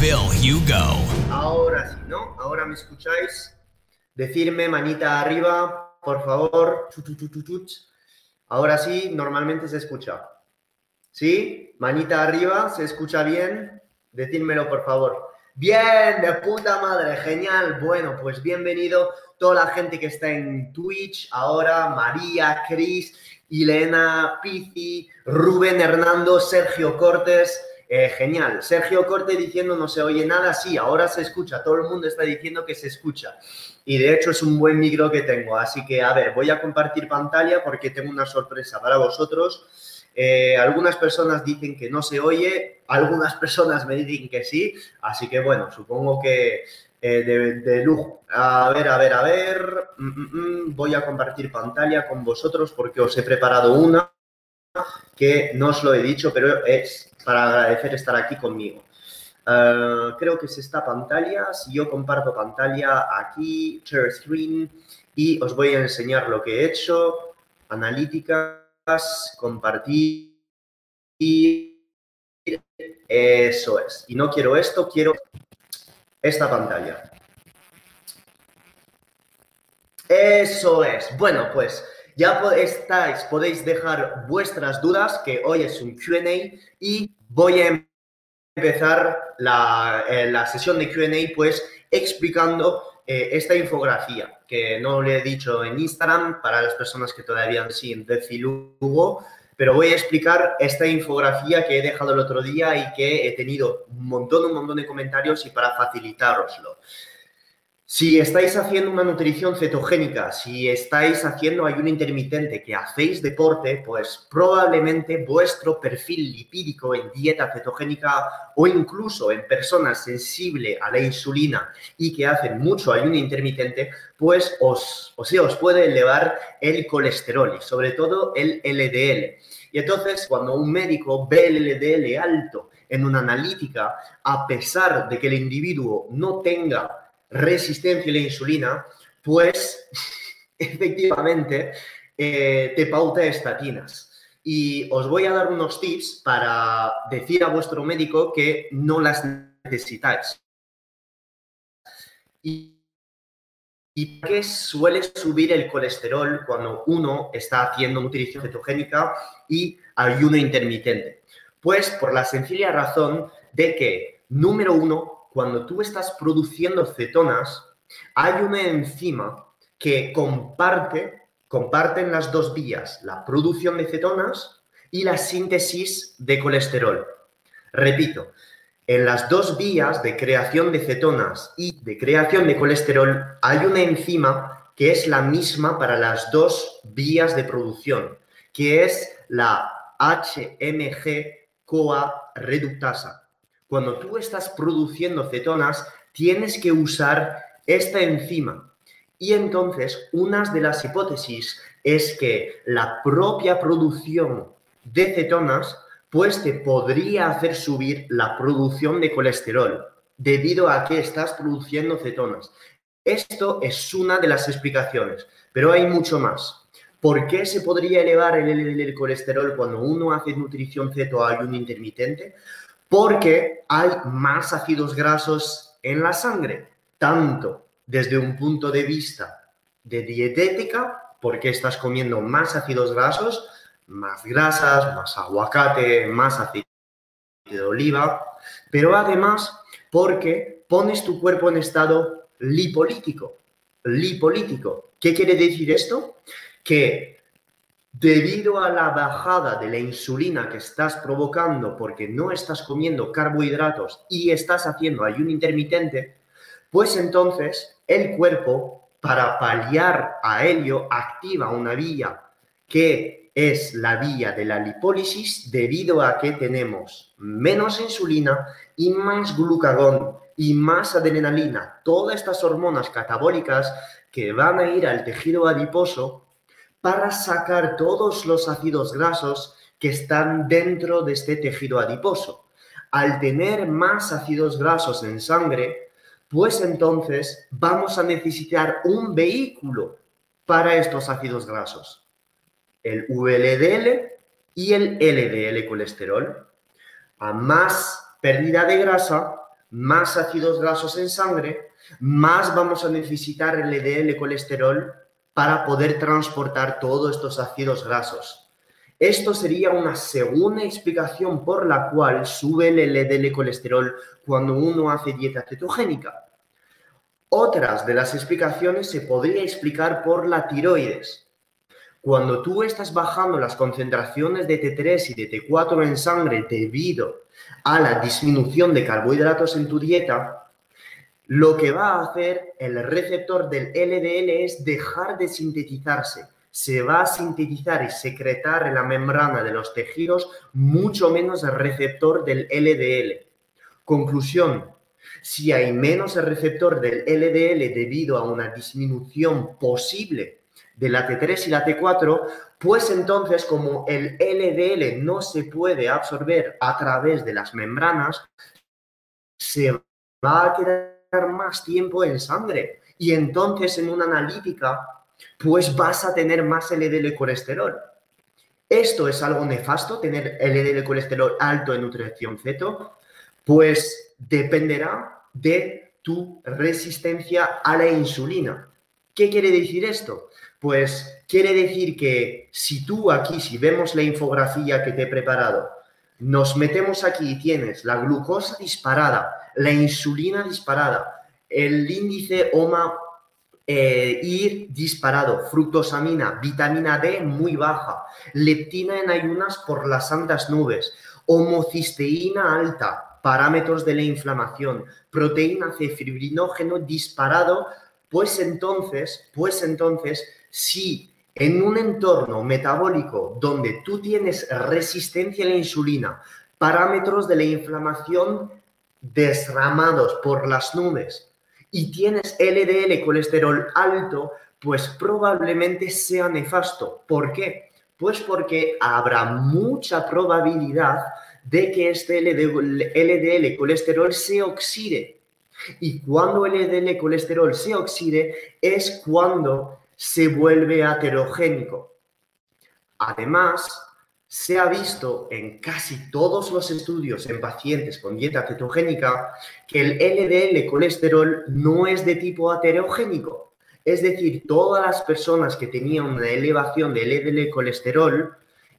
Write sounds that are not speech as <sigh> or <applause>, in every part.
Phil Hugo. Ahora sí, ¿no? Ahora me escucháis. Decirme manita arriba, por favor. Ahora sí, normalmente se escucha. ¿Sí? Manita arriba, ¿se escucha bien? Decídmelo, por favor. Bien, de puta madre, genial. Bueno, pues bienvenido toda la gente que está en Twitch ahora, María, Cris, Elena, Pizi, Rubén, Hernando, Sergio Cortés. Eh, genial. Sergio Corte diciendo no se oye nada. Sí, ahora se escucha. Todo el mundo está diciendo que se escucha. Y de hecho es un buen micro que tengo. Así que, a ver, voy a compartir pantalla porque tengo una sorpresa para vosotros. Eh, algunas personas dicen que no se oye, algunas personas me dicen que sí, así que bueno, supongo que eh, de, lujo. A ver, a ver, a ver, mm, mm, mm. voy a compartir pantalla con vosotros porque os he preparado una que no os lo he dicho, pero es para agradecer estar aquí conmigo. Eh, creo que es esta pantalla. Si yo comparto pantalla aquí, share screen, y os voy a enseñar lo que he hecho, analítica compartir. Eso es. Y no quiero esto, quiero esta pantalla. Eso es. Bueno, pues ya estáis, podéis dejar vuestras dudas, que hoy es un QA y voy a empezar la, eh, la sesión de QA pues explicando eh, esta infografía, que no le he dicho en Instagram para las personas que todavía siguen de Filugo, pero voy a explicar esta infografía que he dejado el otro día y que he tenido un montón, un montón de comentarios y para facilitaroslo. Si estáis haciendo una nutrición cetogénica, si estáis haciendo ayuno intermitente, que hacéis deporte, pues probablemente vuestro perfil lipídico en dieta cetogénica o incluso en personas sensibles a la insulina y que hacen mucho ayuno intermitente, pues os, o os puede elevar el colesterol y sobre todo el LDL. Y entonces, cuando un médico ve el LDL alto en una analítica, a pesar de que el individuo no tenga resistencia a la insulina, pues <laughs> efectivamente eh, te pauta estatinas. Y os voy a dar unos tips para decir a vuestro médico que no las necesitáis. Y, ¿Y qué suele subir el colesterol cuando uno está haciendo nutrición cetogénica y ayuno intermitente? Pues por la sencilla razón de que, número uno, cuando tú estás produciendo cetonas, hay una enzima que comparte, comparten las dos vías, la producción de cetonas y la síntesis de colesterol. Repito, en las dos vías de creación de cetonas y de creación de colesterol hay una enzima que es la misma para las dos vías de producción, que es la HMG-CoA reductasa. Cuando tú estás produciendo cetonas, tienes que usar esta enzima. Y entonces, una de las hipótesis es que la propia producción de cetonas, pues te podría hacer subir la producción de colesterol, debido a que estás produciendo cetonas. Esto es una de las explicaciones, pero hay mucho más. ¿Por qué se podría elevar el, colesterol cuando uno hace nutrición ceto a ayuno intermitente? Porque hay más ácidos grasos en la sangre, tanto desde un punto de vista de dietética, porque estás comiendo más ácidos grasos, más grasas, más aguacate, más aceite de oliva, pero además porque pones tu cuerpo en estado lipolítico. Lipolítico. ¿Qué quiere decir esto? Que debido a la bajada de la insulina que estás provocando porque no estás comiendo carbohidratos y estás haciendo ayuno intermitente, pues entonces el cuerpo, para paliar a ello, activa una vía que es la vía de la lipólisis debido a que tenemos menos insulina y más glucagón y más adrenalina, todas estas hormonas catabólicas que van a ir al tejido adiposo para sacar todos los ácidos grasos que están dentro de este tejido adiposo. Al tener más ácidos grasos en sangre, pues entonces vamos a necesitar un vehículo para estos ácidos grasos. El VLDL y el LDL colesterol. A más pérdida de grasa, más ácidos grasos en sangre, más vamos a necesitar el LDL colesterol para poder transportar todos estos ácidos grasos. Esto sería una segunda explicación por la cual sube el LDL colesterol cuando uno hace dieta cetogénica. Otras de las explicaciones se podría explicar por la tiroides. Cuando tú estás bajando las concentraciones de T3 y de T4 en sangre debido a la disminución de carbohidratos en tu dieta, lo que va a hacer el receptor del LDL es dejar de sintetizarse. Se va a sintetizar y secretar en la membrana de los tejidos mucho menos el receptor del LDL. Conclusión, si hay menos el receptor del LDL debido a una disminución posible de la T3 y la T4, pues entonces como el LDL no se puede absorber a través de las membranas, se va a quedar más tiempo en sangre. Y entonces en una analítica, pues vas a tener más LDL colesterol. ¿Esto es algo nefasto, tener LDL colesterol alto en nutrición ceto? Pues dependerá de tu resistencia a la insulina. ¿Qué quiere decir esto? Pues quiere decir que si tú aquí, si vemos la infografía que te he preparado, nos metemos aquí y tienes la glucosa disparada, la insulina disparada, el índice OMA eh, IR disparado, fructosamina, vitamina D muy baja, leptina en ayunas por las santas nubes, homocisteína alta, parámetros de la inflamación, proteína C, fibrinógeno disparado, pues entonces, pues entonces si en un entorno metabólico donde tú tienes resistencia a la insulina, parámetros de la inflamación desramados por las nubes y tienes LDL colesterol alto, pues probablemente sea nefasto. ¿Por qué? Pues porque habrá mucha probabilidad de que este LDL colesterol se oxide. Y cuando LDL colesterol se oxide es cuando se vuelve aterogénico. Además, se ha visto en casi todos los estudios en pacientes con dieta cetogénica que el LDL colesterol no es de tipo aterogénico. Es decir, todas las personas que tenían una elevación de LDL colesterol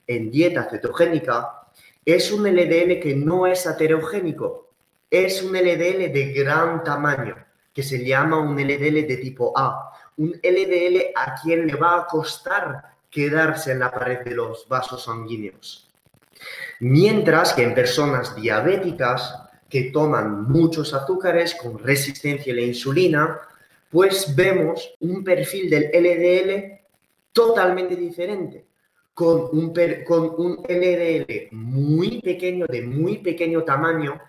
en dieta cetogénica es un LDL que no es aterogénico, es un LDL de gran tamaño, que se llama un LDL de tipo A un LDL a quien le va a costar quedarse en la pared de los vasos sanguíneos. Mientras que en personas diabéticas que toman muchos azúcares con resistencia a la insulina, pues vemos un perfil del LDL totalmente diferente, con un, con un LDL muy pequeño, de muy pequeño tamaño,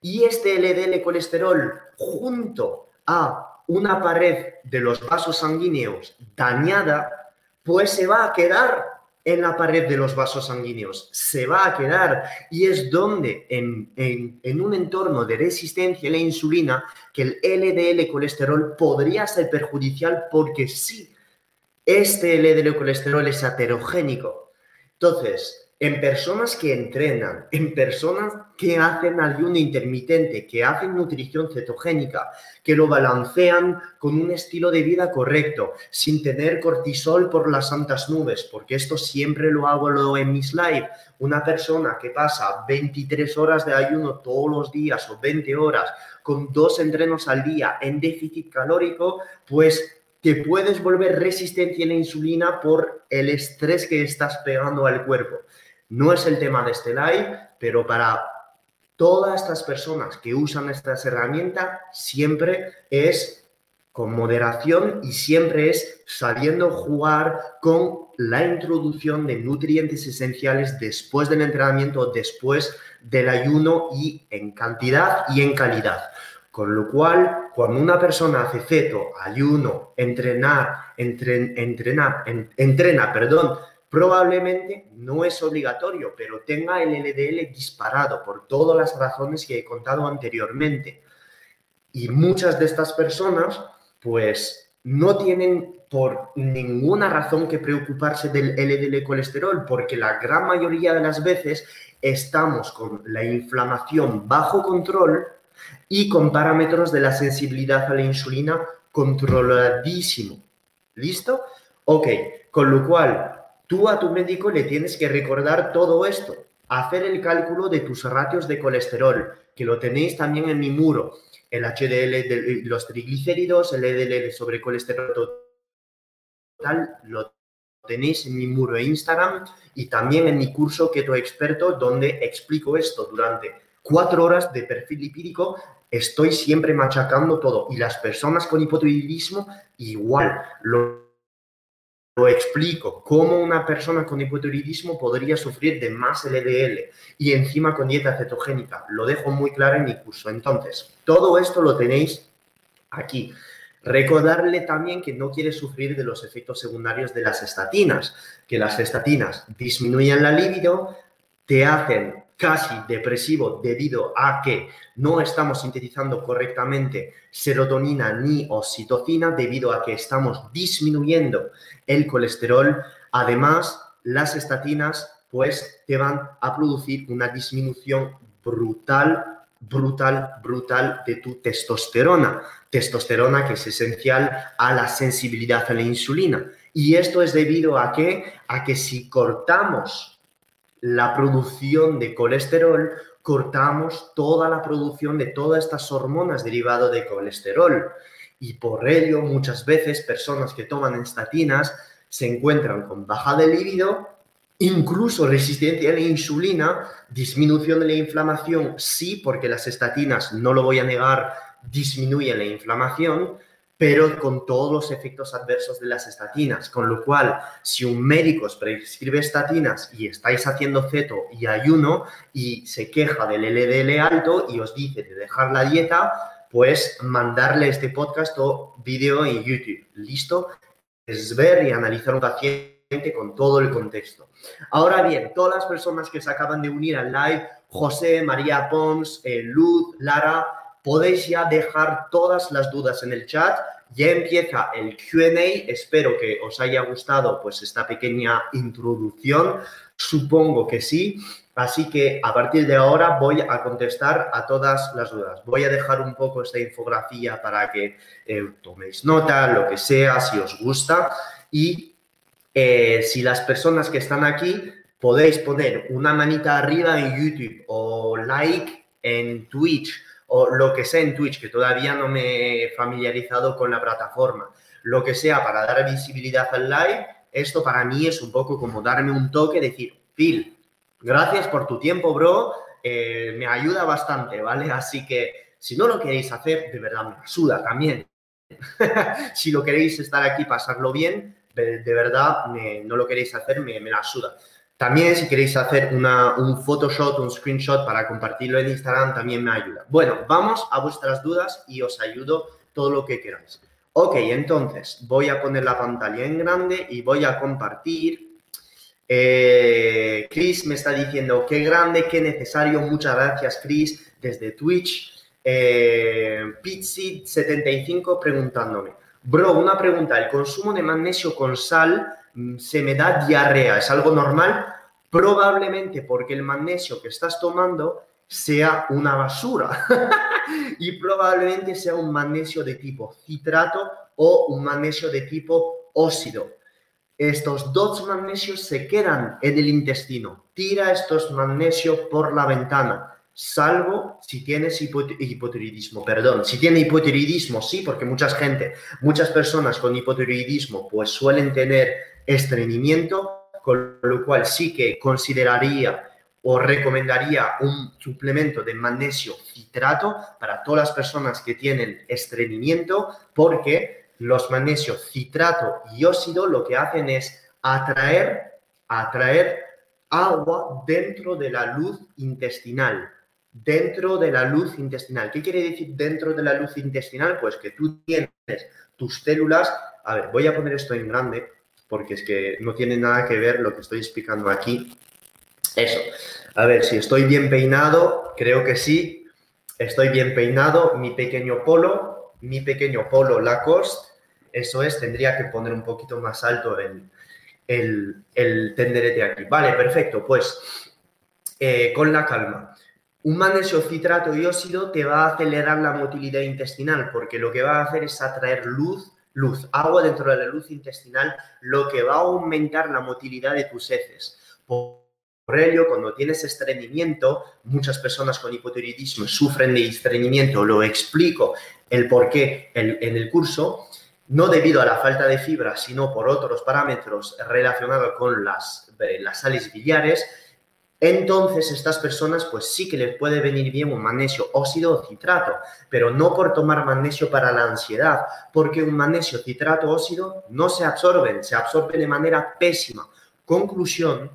y este LDL colesterol junto a una pared de los vasos sanguíneos dañada, pues se va a quedar en la pared de los vasos sanguíneos, se va a quedar y es donde en, en, un entorno de resistencia a la insulina que el LDL colesterol podría ser perjudicial porque sí, este LDL colesterol es aterogénico. Entonces, en personas que entrenan, en personas que hacen ayuno intermitente, que hacen nutrición cetogénica, que lo balancean con un estilo de vida correcto, sin tener cortisol por las santas nubes, porque esto siempre lo hago en mis live. Una persona que pasa 23 horas de ayuno todos los días o 20 horas con dos entrenos al día en déficit calórico, pues te puedes volver resistente a la insulina por el estrés que estás pegando al cuerpo. No es el tema de este live, pero para todas estas personas que usan estas herramientas, siempre es con moderación y siempre es sabiendo jugar con la introducción de nutrientes esenciales después del entrenamiento, después del ayuno y en cantidad y en calidad. Con lo cual, cuando una persona hace ceto, ayuno, entrenar, entrenar, entrena, perdón, probablemente no es obligatorio, pero tenga el LDL disparado por todas las razones que he contado anteriormente. Y muchas de estas personas, pues, no tienen por ninguna razón que preocuparse del LDL colesterol, porque la gran mayoría de las veces estamos con la inflamación bajo control y con parámetros de la sensibilidad a la insulina controladísimo. ¿Listo? Ok, con lo cual tú a tu médico le tienes que recordar todo esto, hacer el cálculo de tus ratios de colesterol, que lo tenéis también en mi muro, el HDL los triglicéridos, el LDL sobre colesterol lo tenéis en mi muro de Instagram y también en mi curso Keto Experto, donde explico esto durante cuatro horas de perfil lipídico. Estoy siempre machacando todo y las personas con hipotiroidismo igual lo, lo explico cómo una persona con hipotiroidismo podría sufrir de más LDL y encima con dieta cetogénica. Lo dejo muy claro en mi curso. Entonces, todo esto lo tenéis aquí. Recordarle también que no quiere sufrir de los efectos secundarios de las estatinas, que las estatinas disminuyen la libido, te hacen casi depresivo debido a que no estamos sintetizando correctamente serotonina ni oxitocina debido a que estamos disminuyendo el colesterol. Además, las estatinas pues te van a producir una disminución brutal brutal, brutal de tu testosterona. Testosterona que es esencial a la sensibilidad a la insulina. Y esto es debido a que, a que si cortamos la producción de colesterol, cortamos toda la producción de todas estas hormonas derivadas de colesterol. Y por ello, muchas veces personas que toman estatinas se encuentran con baja de libido Incluso resistencia a la insulina, disminución de la inflamación, sí, porque las estatinas, no lo voy a negar, disminuyen la inflamación, pero con todos los efectos adversos de las estatinas. Con lo cual, si un médico os prescribe estatinas y estáis haciendo ceto y ayuno y se queja del LDL alto y os dice de dejar la dieta, pues mandarle este podcast o vídeo en YouTube. ¿Listo? Es ver y analizar un paciente con todo el contexto. Ahora bien, todas las personas que se acaban de unir al live, José, María Pons, eh, Luz, Lara, podéis ya dejar todas las dudas en el chat. Ya empieza el QA. Espero que os haya gustado pues esta pequeña introducción. Supongo que sí. Así que a partir de ahora voy a contestar a todas las dudas. Voy a dejar un poco esta infografía para que eh, toméis nota, lo que sea, si os gusta. Y eh, si las personas que están aquí podéis poner una manita arriba en YouTube o like en Twitch o lo que sea en Twitch, que todavía no me he familiarizado con la plataforma, lo que sea para dar visibilidad al live, esto para mí es un poco como darme un toque, decir, Phil, gracias por tu tiempo, bro, eh, me ayuda bastante, ¿vale? Así que si no lo queréis hacer, de verdad me ayuda también. <laughs> si lo queréis estar aquí, pasarlo bien, de, verdad no lo queréis hacer, me, la suda. También si queréis hacer una, un Photoshop, un screenshot para compartirlo en Instagram, también me ayuda. Bueno, vamos a vuestras dudas y os ayudo todo lo que queráis. Ok, entonces voy a poner la pantalla en grande y voy a compartir. Eh, Chris me está diciendo, qué grande, qué necesario. Muchas gracias, Chris, desde Twitch. Eh, 75 preguntándome, Bro, una pregunta. ¿El consumo de magnesio con sal mm, se me da diarrea? ¿Es algo normal? Probablemente porque el magnesio que estás tomando sea una basura <laughs> y probablemente sea un magnesio de tipo citrato o un magnesio de tipo óxido. Estos dos magnesios se quedan en el intestino. Tira estos magnesios por la ventana salvo si tienes hipotiroidismo, perdón, si tiene hipotiroidismo, sí, porque mucha gente, muchas personas con hipotiroidismo pues suelen tener estreñimiento, con lo cual sí que consideraría o recomendaría un suplemento de magnesio citrato para todas las personas que tienen estreñimiento, porque los magnesios citrato y óxido lo que hacen es atraer, atraer agua dentro de la luz intestinal dentro de la luz intestinal. ¿Qué quiere decir dentro de la luz intestinal? Pues que tú tienes tus células, a ver, voy a poner esto en grande porque es que no tiene nada que ver lo que estoy explicando aquí. Eso. A ver, si estoy bien peinado, creo que sí. Estoy bien peinado, mi pequeño polo, mi pequeño polo Lacoste. Eso es, tendría que poner un poquito más alto el, el, tenderete aquí. Vale, perfecto. Pues eh, con la calma. Un magnesio citrato y óxido te va a acelerar la motilidad intestinal porque lo que va a hacer es atraer luz, luz, agua dentro de la luz intestinal, lo que va a aumentar la motilidad de tus heces. Por ello, cuando tienes estreñimiento, muchas personas con hipotiroidismo sufren de estreñimiento, lo explico el por qué en el curso, no debido a la falta de fibra, sino por otros parámetros relacionados con las, eh, las sales biliares, entonces estas personas pues sí que les puede venir bien un magnesio óxido o citrato, pero no por tomar magnesio para la ansiedad, porque un magnesio citrato óxido no se absorben, se absorben de manera pésima. Conclusión,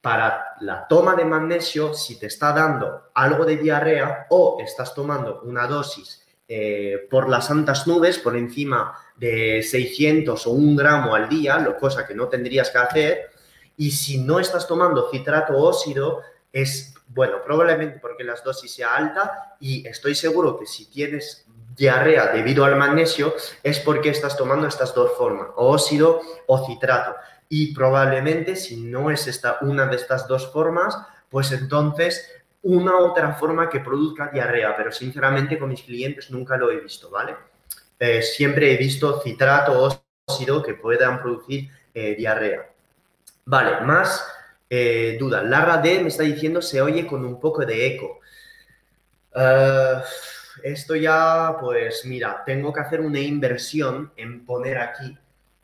para la toma de magnesio, si te está dando algo de diarrea o estás tomando una dosis eh, por las santas nubes, por encima de 600 o un gramo al día, cosa que no tendrías que hacer, y si no estás tomando citrato óxido, es, bueno, probablemente porque la dosis sea alta y estoy seguro que si tienes diarrea debido al magnesio es porque estás tomando estas dos formas, óxido o citrato. Y probablemente si no es esta, una de estas dos formas, pues entonces una otra forma que produzca diarrea, pero sinceramente con mis clientes nunca lo he visto, ¿vale? Eh, siempre he visto citrato óxido que puedan producir eh, diarrea. Vale, más eh, duda. Lara D me está diciendo se oye con un poco de eco. Eh, esto ya, pues mira, tengo que hacer una inversión en poner aquí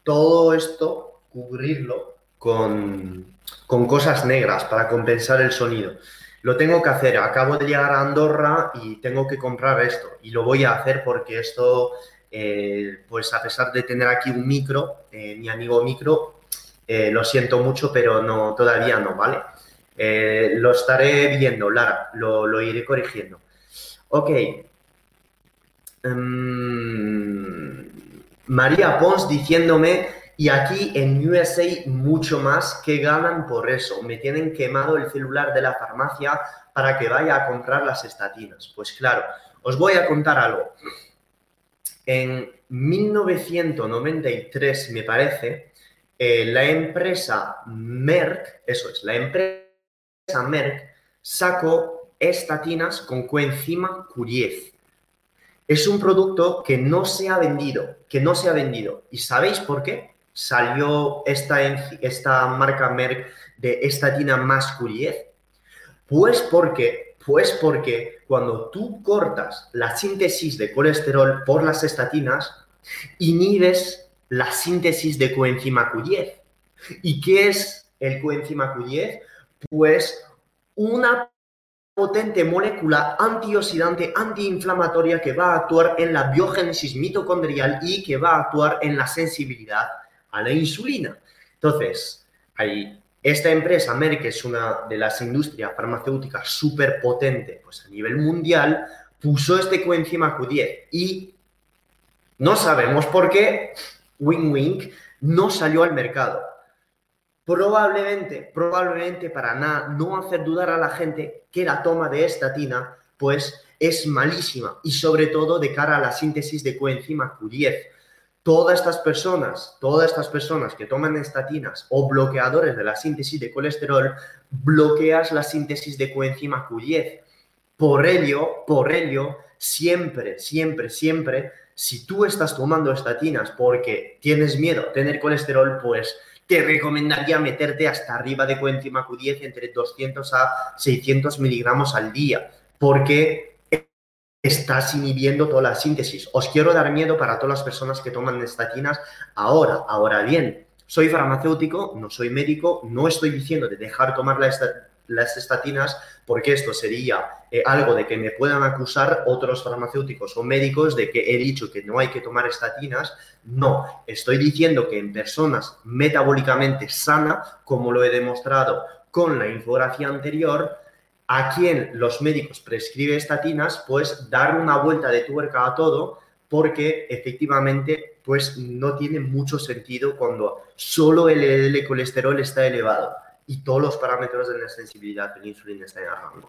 todo esto, cubrirlo con, con cosas negras para compensar el sonido. Lo tengo que hacer. Acabo de llegar a Andorra y tengo que comprar esto. Y lo voy a hacer porque esto, eh, pues a pesar de tener aquí un micro, mi amigo micro, eh, lo siento mucho, pero no, todavía no, ¿vale? Eh, lo estaré viendo, Lara, lo, iré corrigiendo. Ok. Em, María Pons diciéndome, y aquí en USA mucho más que ganan por eso. Me tienen quemado el celular de la farmacia para que vaya a comprar las estatinas. Pues claro, os voy a contar algo. En 1993, me parece, eh, la empresa Merck, eso es, la empresa Merck sacó estatinas con coenzima Q10. Es un producto que no se ha vendido, que no se ha vendido. ¿Y sabéis por qué? Salió esta, esta marca Merck de estatina Q10. Pues porque, pues porque cuando tú cortas la síntesis de colesterol por las estatinas, inhibes la síntesis de coenzima Q10. ¿Y qué es el coenzima Q10? Pues una potente molécula antioxidante, antiinflamatoria que va a actuar en la biogénesis mitocondrial y que va a actuar en la sensibilidad a la insulina. Entonces, hay esta empresa, Merck, es una de las industrias farmacéuticas súper potente pues, a nivel mundial, puso este coenzima Q10 y no sabemos por qué, Wing Wing, no salió al mercado. Probablemente, probablemente para nada, no hacer dudar a la gente que la toma de estatina, pues es malísima y sobre todo de cara a la síntesis de coenzima Q10. Todas estas personas, todas estas personas que toman estatinas o bloqueadores de la síntesis de colesterol, bloqueas la síntesis de coenzima Q10. Por ello, por ello, siempre, siempre, siempre si tú estás tomando estatinas porque tienes miedo a tener colesterol, pues te recomendaría meterte hasta arriba de coenzima Q10 entre 200 a 600 miligramos al día, porque estás inhibiendo toda la síntesis. Os quiero dar miedo para todas las personas que toman estatinas ahora. Ahora bien, soy farmacéutico, no soy médico, no estoy diciendo de dejar tomar las estatinas, porque esto sería eh, algo de que me puedan acusar otros farmacéuticos o médicos de que he dicho que no hay que tomar estatinas. No, estoy diciendo que en personas metabólicamente sana, como lo he demostrado con la infografía anterior, a quien los médicos prescriben estatinas, pues dar una vuelta de tuerca a todo porque efectivamente pues no tiene mucho sentido cuando solo el LDL colesterol está elevado y todos los parámetros de la sensibilidad de la insulina están en rango.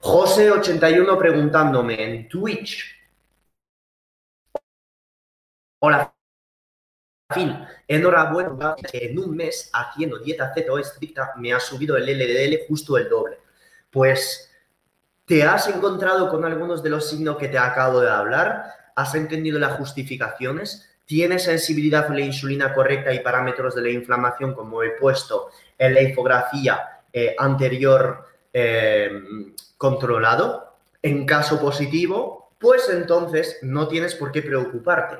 José81 preguntándome en Twitch. Hola, Phil. Enhorabuena, en un mes haciendo dieta ceto estricta me ha subido el LDL justo el doble. Pues, ¿te has encontrado con algunos de los signos que te acabo de hablar? ¿Has entendido las justificaciones? ¿Tienes sensibilidad a la insulina correcta y parámetros de la inflamación como he puesto en la infografía eh, anterior eh, controlado? En caso positivo, pues entonces no tienes por qué preocuparte.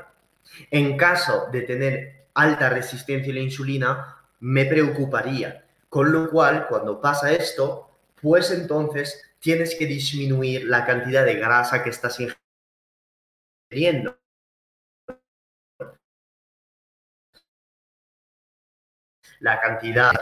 En caso de tener alta resistencia a la insulina, me preocuparía. Con lo cual, cuando pasa esto, pues entonces tienes que disminuir la cantidad de grasa que estás ingiriendo. La cantidad,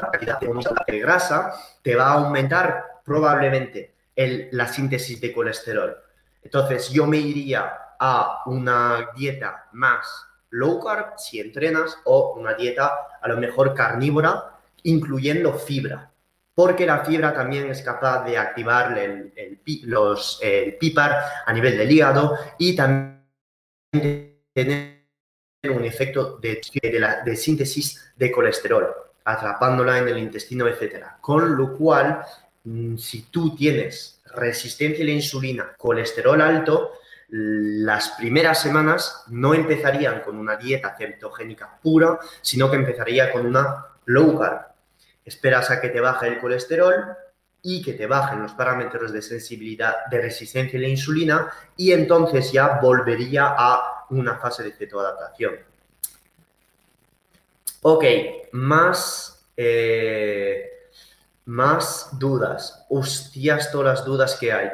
de grasa te va a aumentar probablemente la síntesis de colesterol. Entonces yo me iría a una dieta más low carb si entrenas o una dieta a lo mejor carnívora, incluyendo fibra, porque la fibra también es capaz de activar el, los, PIPAR a nivel del hígado y también tener un efecto de, de, síntesis de colesterol, atrapándola en el intestino, etc. Con lo cual, mm, si tú tienes resistencia a la insulina, colesterol alto, las primeras semanas no empezarían con una dieta cetogénica pura, sino que empezaría con una low carb. Esperas a que te baje el colesterol y que te bajen los parámetros de sensibilidad, de resistencia a la insulina y entonces ya volvería a una fase de cetoadaptación. Ok, más, eh, más dudas. Hostias, todas las dudas que hay.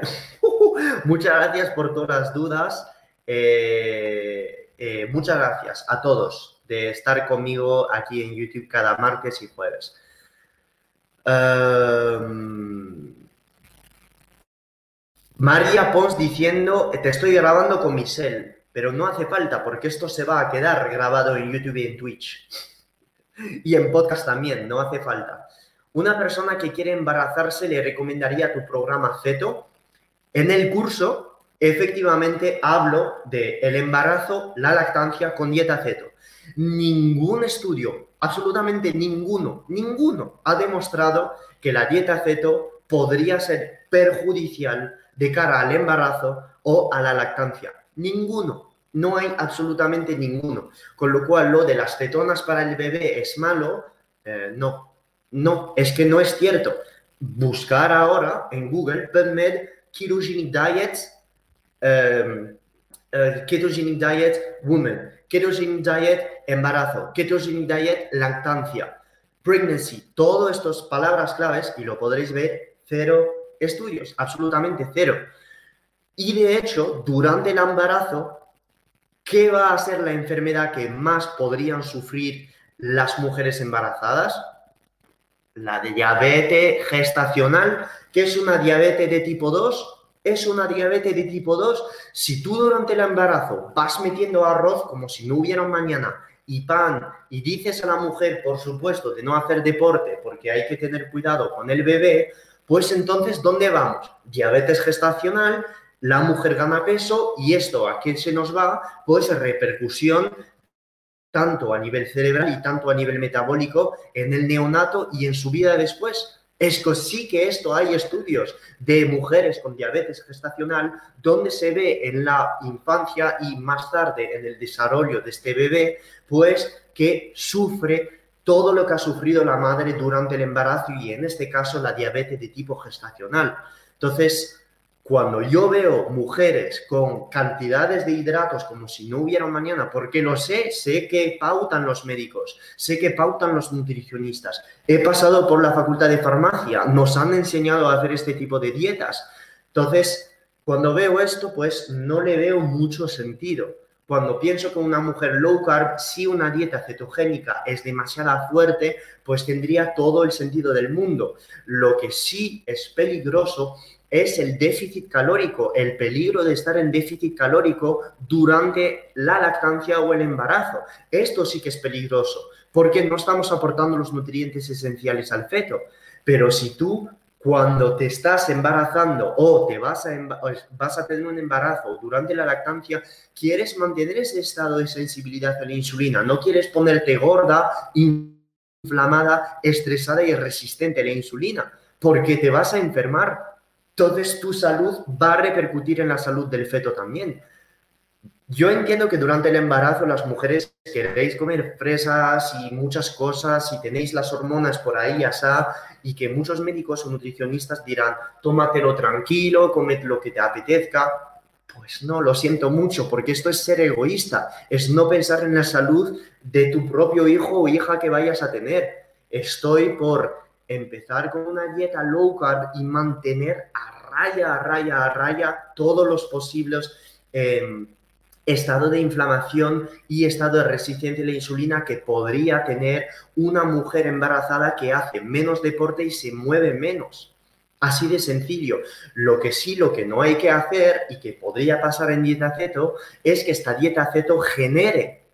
<laughs> Muchas gracias por todas las dudas. Eh, eh, muchas gracias a todos de estar conmigo aquí en YouTube cada martes y jueves. Em, María Pons diciendo, te estoy grabando con mi cel, pero no hace falta porque esto se va a quedar grabado en YouTube y en Twitch. Y en podcast también, no hace falta. Una persona que quiere embarazarse le recomendaría tu programa Ceto en el curso, efectivamente, hablo del el embarazo, la lactancia con dieta ceto. Ningún estudio, absolutamente ninguno, ninguno ha demostrado que la dieta ceto podría ser perjudicial de cara al embarazo o a la lactancia. Ninguno. No hay absolutamente ninguno. Con lo cual, lo de las cetonas para el bebé es malo, eh, no. No, es que no es cierto. Buscar ahora en Google PubMed ketogenic diet, um, uh, ketogenic diet woman, ketogenic diet embarazo, ketogenic diet lactancia, pregnancy, todas estas palabras claves y lo podréis ver, cero estudios, absolutamente cero. Y de hecho, durante el embarazo, ¿qué va a ser la enfermedad que más podrían sufrir las mujeres embarazadas? La de diabetes gestacional, que es una diabetes de tipo 2, es una diabetes de tipo 2. Si tú durante el embarazo vas metiendo arroz como si no hubiera un mañana y pan y dices a la mujer, por supuesto, de no hacer deporte porque hay que tener cuidado con el bebé, pues entonces, ¿dónde vamos? Diabetes gestacional, la mujer gana peso y esto a quién se nos va, pues repercusión tanto a nivel cerebral y tanto a nivel metabólico en el neonato y en su vida después. Es que sí que esto hay estudios de mujeres con diabetes gestacional donde se ve en la infancia y más tarde en el desarrollo de este bebé, pues que sufre todo lo que ha sufrido la madre durante el embarazo y en este caso la diabetes de tipo gestacional. Entonces, cuando yo veo mujeres con cantidades de hidratos como si no hubiera mañana, porque lo sé, sé que pautan los médicos, sé que pautan los nutricionistas. He pasado por la facultad de farmacia, nos han enseñado a hacer este tipo de dietas. Entonces, cuando veo esto, pues no le veo mucho sentido. Cuando pienso que una mujer low carb, si una dieta cetogénica es demasiado fuerte, pues tendría todo el sentido del mundo. Lo que sí es peligroso es el déficit calórico, el peligro de estar en déficit calórico durante la lactancia o el embarazo. Esto sí que es peligroso, porque no estamos aportando los nutrientes esenciales al feto. Pero si tú cuando te estás embarazando o te vas a, vas a tener un embarazo durante la lactancia, quieres mantener ese estado de sensibilidad a la insulina, no quieres ponerte gorda, inflamada, estresada y resistente a la insulina, porque te vas a enfermar. Entonces tu salud va a repercutir en la salud del feto también. Yo entiendo que durante el embarazo las mujeres queréis comer fresas y muchas cosas y tenéis las hormonas por ahí, asá, y que muchos médicos o nutricionistas dirán, tómatelo tranquilo, comed lo que te apetezca. Pues no, lo siento mucho, porque esto es ser egoísta, es no pensar en la salud de tu propio hijo o hija que vayas a tener. Estoy por empezar con una dieta low carb y mantener a raya, a raya, a raya todos los posibles... Em, estado de inflamación y estado de resistencia a la insulina que podría tener una mujer embarazada que hace menos deporte y se mueve menos. Así de sencillo. Lo que sí, lo que no hay que hacer y que podría pasar en dieta ceto es que esta dieta ceto genere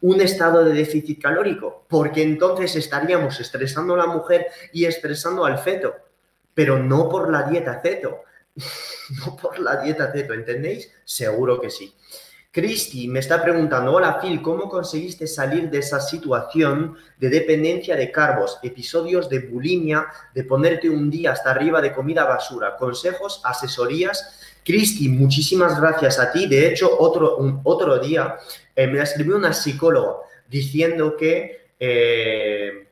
un estado de déficit calórico, porque entonces estaríamos estresando a la mujer y estresando al feto, pero no por la dieta ceto, <laughs> no por la dieta ceto, ¿entendéis? Seguro que sí. Cristi me está preguntando, hola Phil, ¿cómo conseguiste salir de esa situación de dependencia de carbos, episodios de bulimia, de ponerte un día hasta arriba de comida basura? Consejos, asesorías. Cristi, muchísimas gracias a ti. De hecho, otro, otro día eh, me escribió una psicóloga diciendo que... Eh,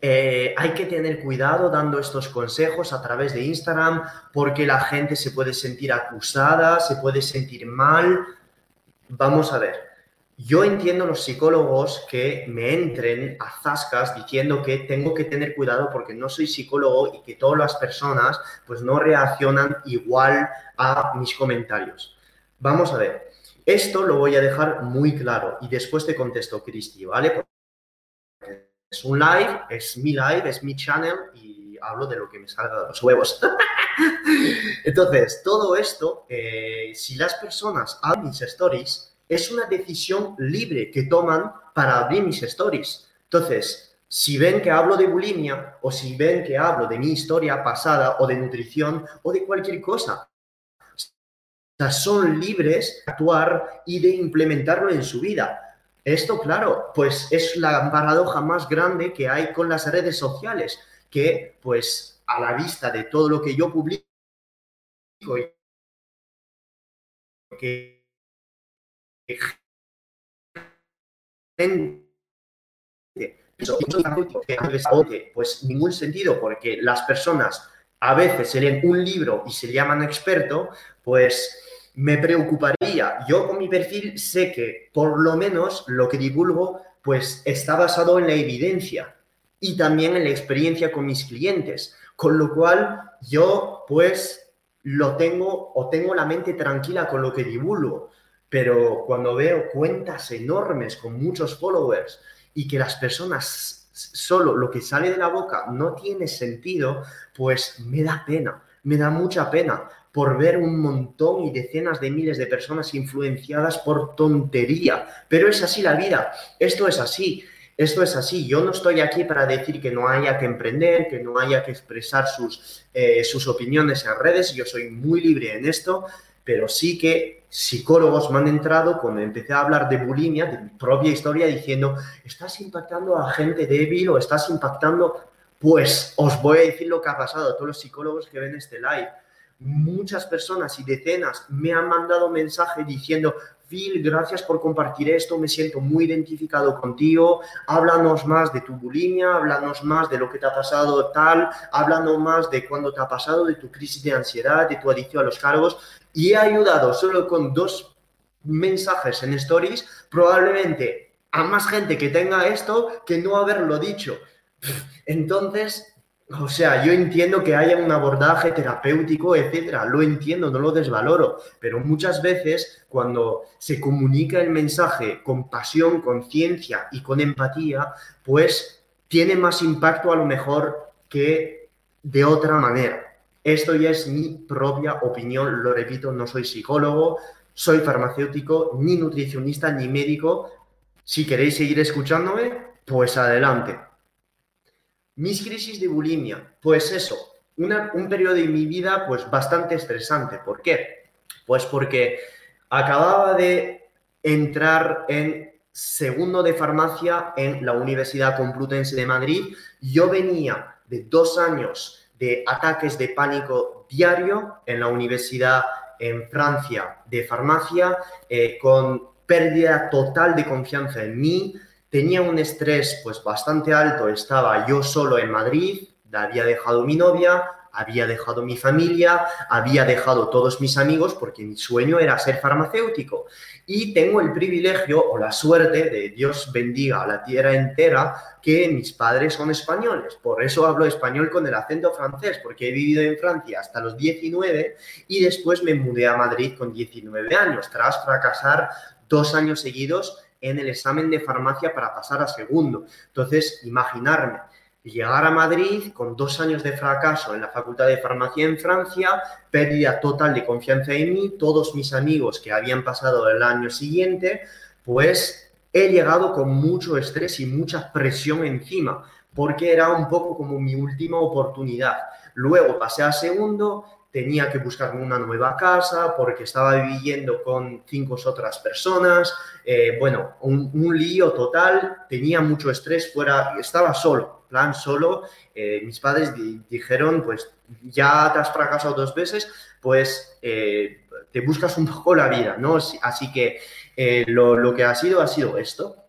eh, hay que tener cuidado dando estos consejos a través de Instagram porque la gente se puede sentir acusada, se puede sentir mal, Vamos a ver. Yo entiendo los psicólogos que me entren a zascas diciendo que tengo que tener cuidado porque no soy psicólogo y que todas las personas pues no reaccionan igual a mis comentarios. Vamos a ver. Esto lo voy a dejar muy claro y después te contesto, Cristi, ¿vale? es un live, es mi live, es mi channel y hablo de lo que me salga de los huevos. <laughs> Entonces, todo esto, eh, si las personas abren mis stories, es una decisión libre que toman para abrir mis stories. Entonces, si ven que hablo de bulimia o si ven que hablo de mi historia pasada o de nutrición o de cualquier cosa, son libres de actuar y de implementarlo en su vida. Esto, claro, pues es la paradoja más grande que hay con las redes sociales, que pues a la vista de todo lo que yo publico que pues ningún sentido porque las personas a veces se leen un libro y se llaman experto, pues me preocuparía. Yo con mi perfil sé que por lo menos lo que divulgo pues está basado en la evidencia y también en la experiencia con mis clientes. Con lo cual, yo pues lo tengo o tengo la mente tranquila con lo que divulgo. Pero cuando veo cuentas enormes con muchos followers y que las personas solo lo que sale de la boca no tiene sentido, pues me da pena, me da mucha pena por ver un montón y decenas de miles de personas influenciadas por tontería. Pero es así la vida, esto es así. Esto es así. Yo no estoy aquí para decir que no haya que emprender, que no haya que expresar sus, eh, sus opiniones en redes. Yo soy muy libre en esto, pero sí que psicólogos me han entrado cuando empecé a hablar de bulimia, de mi propia historia, diciendo, estás impactando a gente débil o estás impactando... Pues os voy a decir lo que ha pasado. A todos los psicólogos que ven este live. Muchas personas y decenas me han mandado mensaje diciendo, Phil, gracias por compartir esto, me siento muy identificado contigo, háblanos más de tu bulimia, háblanos más de lo que te ha pasado tal, háblanos más de cuándo te ha pasado, de tu crisis de ansiedad, de tu adicción a los cargos, y he ayudado solo con dos mensajes en stories, probablemente a más gente que tenga esto que no haberlo dicho. Entonces, o sea, yo entiendo que haya un abordaje terapéutico, etcétera, lo entiendo, no lo desvaloro, pero muchas veces cuando se comunica el mensaje con pasión, con ciencia y con empatía, pues tiene más impacto a lo mejor que de otra manera. Esto ya es mi propia opinión, lo repito, no soy psicólogo, soy farmacéutico, ni nutricionista, ni médico. Si queréis seguir escuchándome, pues adelante. Mis crisis de bulimia, pues eso, un periodo de mi vida pues bastante estresante. ¿Por qué? Pues porque acababa de entrar en segundo de farmacia en la Universidad Complutense de Madrid. Yo venía de dos años de ataques de pánico diario en la universidad en Francia de farmacia, eh, con pérdida total de confianza en mí, tenía un estrés pues bastante alto, estaba yo solo en Madrid, había dejado mi novia, había dejado mi familia, había dejado todos mis amigos porque mi sueño era ser farmacéutico. Y tengo el privilegio o la suerte de Dios bendiga a la tierra entera que mis padres son españoles. Por eso hablo español con el acento francés, porque he vivido en Francia hasta los 19 y después me mudé a Madrid con 19 años, tras fracasar dos años seguidos en el examen de farmacia para pasar a segundo. Entonces, imaginarme llegar a Madrid con dos años de fracaso en la Facultad de Farmacia en Francia, pérdida total de confianza en mí, todos mis amigos que habían pasado el año siguiente, pues he llegado con mucho estrés y mucha presión encima, porque era un poco como mi última oportunidad. Luego pasé a segundo, tenía que buscarme una nueva casa porque estaba viviendo con cinco otras personas. Eh, bueno, un, lío total, tenía mucho estrés, fuera, estaba solo, plan solo. Eh, mis padres dijeron, pues ya te has fracasado dos veces, pues eh, te buscas un poco la vida, ¿no? Así que lo, lo que ha sido ha sido esto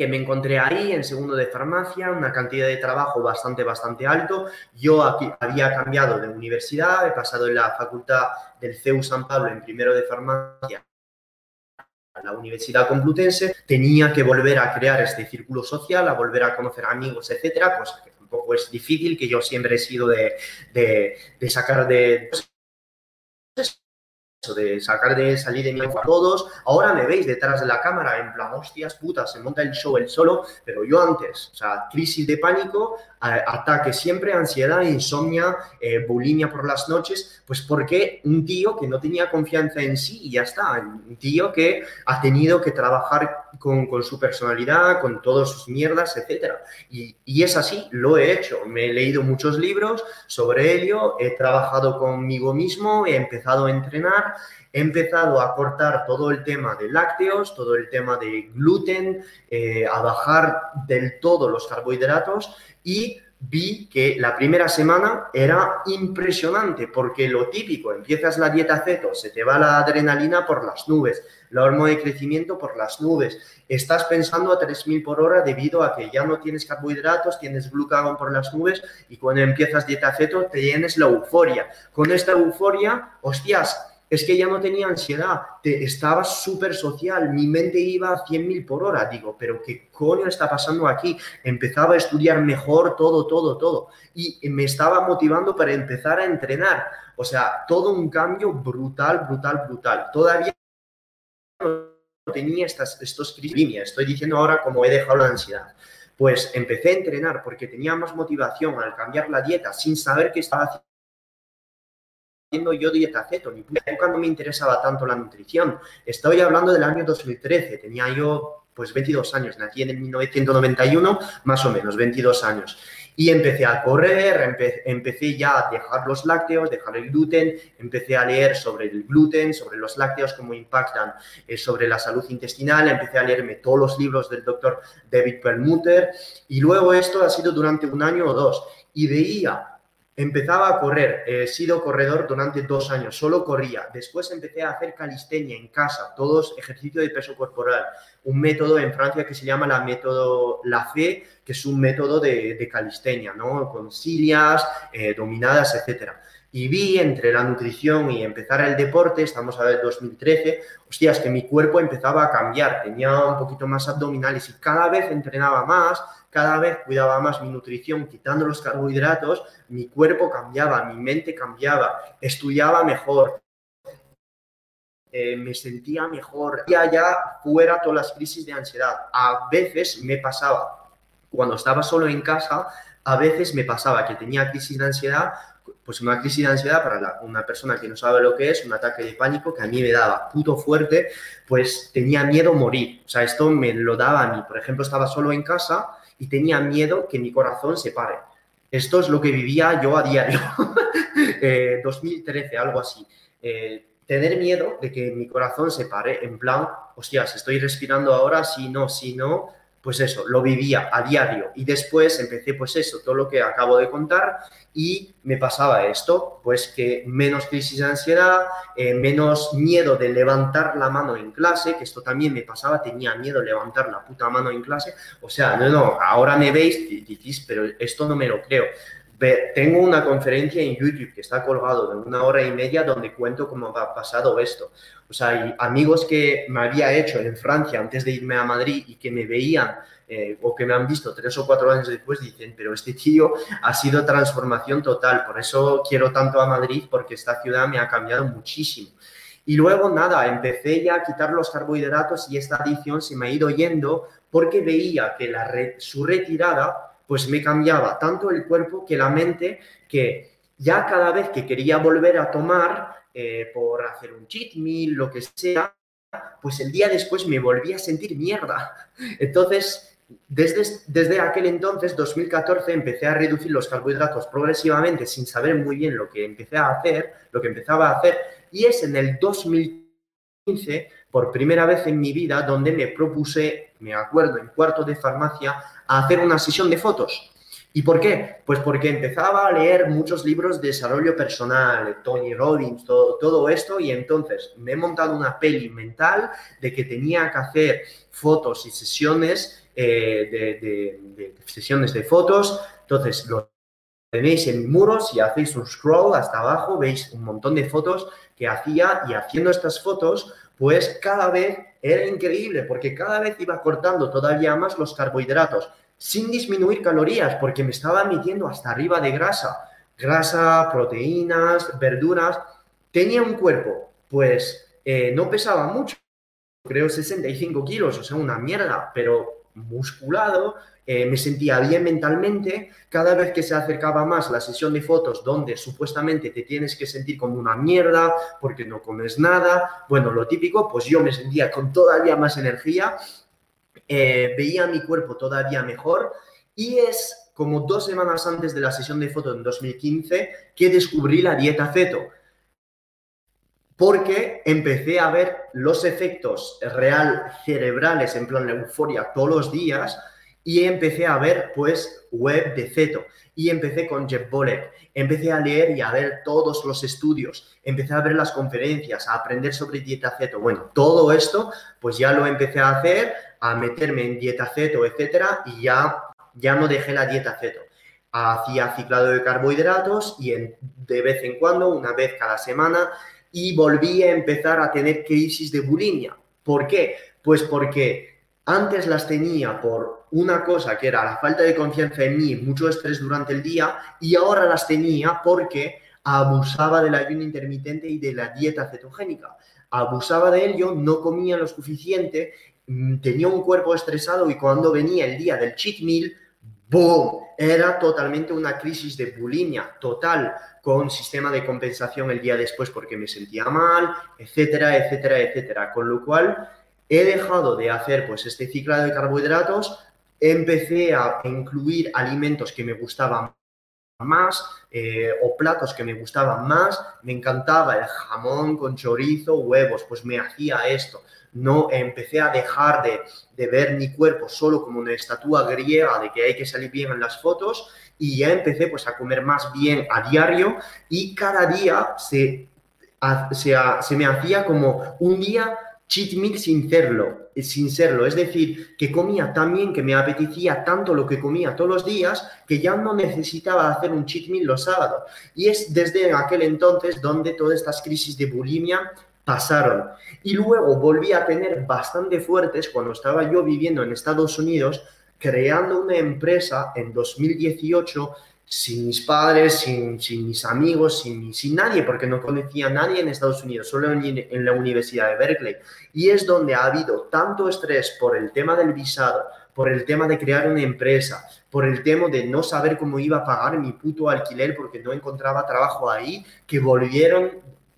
que me encontré ahí en segundo de farmacia, una cantidad de trabajo bastante, bastante alto. Yo aquí había cambiado de universidad, he pasado en la facultad del CEU San Pablo en primero de farmacia la Universidad Complutense, tenía que volver a crear este círculo social, a volver a conocer amigos, etcétera, cosa que tampoco es difícil, que yo siempre he sido de, de, de sacar de de sacar de salir de mi a todos. Ahora me veis detrás de la cámara en plan, hostias putas, se monta el show el solo, pero yo antes, o sea, crisis de pánico, ataque siempre, ansiedad, insomnia, eh, bulimia por las noches, pues porque un tío que no tenía confianza en sí y ya está, un tío que ha tenido que trabajar con, su personalidad, con todas sus mierdas, etc. Y, y, es así, lo he hecho, me he leído muchos libros sobre ello, he trabajado conmigo mismo, he empezado a entrenar, he empezado a cortar todo el tema de lácteos, todo el tema de gluten, eh, a bajar del todo los carbohidratos y vi que la primera semana era impresionante porque lo típico, empiezas la dieta ceto, se te va la adrenalina por las nubes, la hormona de crecimiento por las nubes, estás pensando a 3000 por hora debido a que ya no tienes carbohidratos, tienes glucagón por las nubes y cuando empiezas dieta ceto tienes la euforia. Con esta euforia, hostias, es que ya no tenía ansiedad, te, estaba súper social, mi mente iba a 100.000 por hora. Digo, pero ¿qué coño está pasando aquí? Empezaba a estudiar mejor todo, todo, todo. Y me estaba motivando para empezar a entrenar. O sea, todo un cambio brutal, brutal, brutal. Todavía no tenía estas, estos crisis. Estoy diciendo ahora como he dejado la ansiedad. Pues empecé a entrenar porque tenía más motivación al cambiar la dieta sin saber qué estaba haciendo haciendo yo dieta ceto, ni cuando me interesaba tanto la nutrición. Estoy hablando del año 2013, tenía yo pues 22 años, nací en el 1991, más o menos, 22 años. Y empecé a correr, empecé ya a dejar los lácteos, dejar el gluten, empecé a leer sobre el gluten, sobre los lácteos, cómo impactan eh, sobre la salud intestinal, empecé a leerme todos los libros del doctor David Perlmutter y luego esto ha sido durante un año o dos y veía Empezaba a correr, he sido corredor durante dos años, solo corría. Después empecé a hacer calistenia en casa, todos ejercicio de peso corporal. Un método en Francia que se llama la método La Fe, que es un método de, de calistenia, ¿no? Con sillas, eh, dominadas, etc. y vi entre la nutrición y empezar el deporte, estamos a ver 2013, hostias, que mi cuerpo empezaba a cambiar, tenía un poquito más abdominales y cada vez entrenaba más, cada vez cuidaba más mi nutrición, quitando los carbohidratos, mi cuerpo cambiaba, mi mente cambiaba, estudiaba mejor, eh, me sentía mejor, ya ya fuera todas las crisis de ansiedad. A veces me pasaba, cuando estaba solo en casa, a veces me pasaba que tenía crisis de ansiedad pues una crisis de ansiedad para una persona que no sabe lo que es, un ataque de pánico que a mí me daba puto fuerte, pues tenía miedo a morir. O sea, esto me lo daba a mí. Por ejemplo, estaba solo en casa y tenía miedo que mi corazón se pare. Esto es lo que vivía yo a diario. 2013, <laughs> eh, algo así. Eh, tener miedo de que mi corazón se pare, en plan, hostias, estoy respirando ahora, si no, si no, pues eso, lo vivía a diario y después empecé pues eso, todo lo que acabo de contar y me pasaba esto, pues que menos crisis de ansiedad, eh, menos miedo de levantar la mano en clase, que esto también me pasaba, tenía miedo de levantar la puta mano en clase, o sea, no, no, ahora me veis, pero esto no me lo creo. Tengo una conferencia en YouTube que está colgado de una hora y media donde cuento cómo ha pasado esto. O sea, hay amigos que me había hecho en Francia antes de irme a Madrid y que me veían eh, o que me han visto tres o cuatro años después dicen, pero este tío ha sido transformación total. Por eso quiero tanto a Madrid porque esta ciudad me ha cambiado muchísimo. Y luego nada, empecé ya a quitar los carbohidratos y esta adicción se me ha ido yendo porque veía que la su retirada pues me cambiaba tanto el cuerpo que la mente, que ya cada vez que quería volver a tomar eh, por hacer un cheat meal, lo que sea, pues el día después me volví a sentir mierda. <laughs> Entonces, desde, desde aquel entonces, 2014, empecé a reducir los carbohidratos progresivamente sin saber muy bien lo que empecé a hacer, lo que empezaba a hacer, y es en el 2015, por primera vez en mi vida, donde me propuse, me acuerdo, en cuarto de farmacia, hacer una sesión de fotos. ¿Y por qué? Pues porque empezaba a leer muchos libros de desarrollo personal, Tony Robbins, todo, todo esto, y entonces me he montado una peli mental de que tenía que hacer fotos y sesiones eh, de, sesiones de fotos. Entonces, lo tenéis en mi muro, si hacéis un scroll hasta abajo, veis un montón de fotos que hacía y haciendo estas fotos, pues cada vez era increíble porque cada vez iba cortando todavía más los carbohidratos sin disminuir calorías, porque me estaba metiendo hasta arriba de grasa, grasa, proteínas, verduras. Tenía un cuerpo, pues eh, no pesaba mucho, creo 65 kilos, o sea, una mierda, pero musculado, eh, me sentía bien mentalmente, cada vez que se acercaba más la sesión de fotos donde supuestamente te tienes que sentir como una mierda porque no comes nada, bueno, lo típico, pues yo me sentía con todavía más energía eh, veía mi cuerpo todavía mejor y es como dos semanas antes de la sesión de foto en 2015 que descubrí la dieta ceto. Porque empecé a ver los efectos real cerebrales, en plan la euforia, todos los días, y empecé a ver, pues, web de ceto. Y empecé con Jeff Bolek. Empecé a leer y a ver todos los estudios. Empecé a ver las conferencias, a aprender sobre dieta ceto. Bueno, todo esto, pues ya lo empecé a hacer a meterme en dieta ceto, etcétera, y ya, ya no dejé la dieta ceto. Hacía ciclado de carbohidratos y de vez en cuando, una vez cada semana, y volví a empezar a tener crisis de bulimia. ¿Por qué? Pues porque antes las tenía por una cosa que era la falta de confianza en mí, mucho estrés durante el día, y ahora las tenía porque abusaba del ayuno intermitente y de la dieta cetogénica. Abusaba de ello, no comía lo suficiente Mm, tenía un cuerpo estresado y cuando venía el día del cheat meal, ¡boom! Era totalmente una crisis de bulimia total con sistema de compensación el día después porque me sentía mal, etcétera, etcétera, etcétera. Con lo cual he dejado de hacer pues este ciclo de carbohidratos, empecé a incluir alimentos que me gustaban más eh, o platos que me gustaban más, me encantaba el jamón con chorizo, huevos, pues me hacía esto no empecé a dejar de, ver mi cuerpo solo como una estatua griega de que hay que salir bien en las fotos y ya empecé pues a comer más bien a diario y cada día se, se, se me hacía como un día cheat meal sin serlo, sin serlo. Es decir, que comía tan bien, que me apetecía tanto lo que comía todos los días, que ya no necesitaba hacer un cheat meal los sábados. Y es desde aquel entonces donde todas estas crisis de bulimia pasaron. Y luego volví a tener bastante fuertes cuando estaba yo viviendo en Estados Unidos, creando una empresa en 2018 sin mis padres, sin, mis amigos, sin, sin, nadie, porque no conocía a nadie en Estados Unidos, solo en, en, la Universidad de Berkeley. Y es donde ha habido tanto estrés por el tema del visado, por el tema de crear una empresa, por el tema de no saber cómo iba a pagar mi puto alquiler porque no encontraba trabajo ahí, que volvieron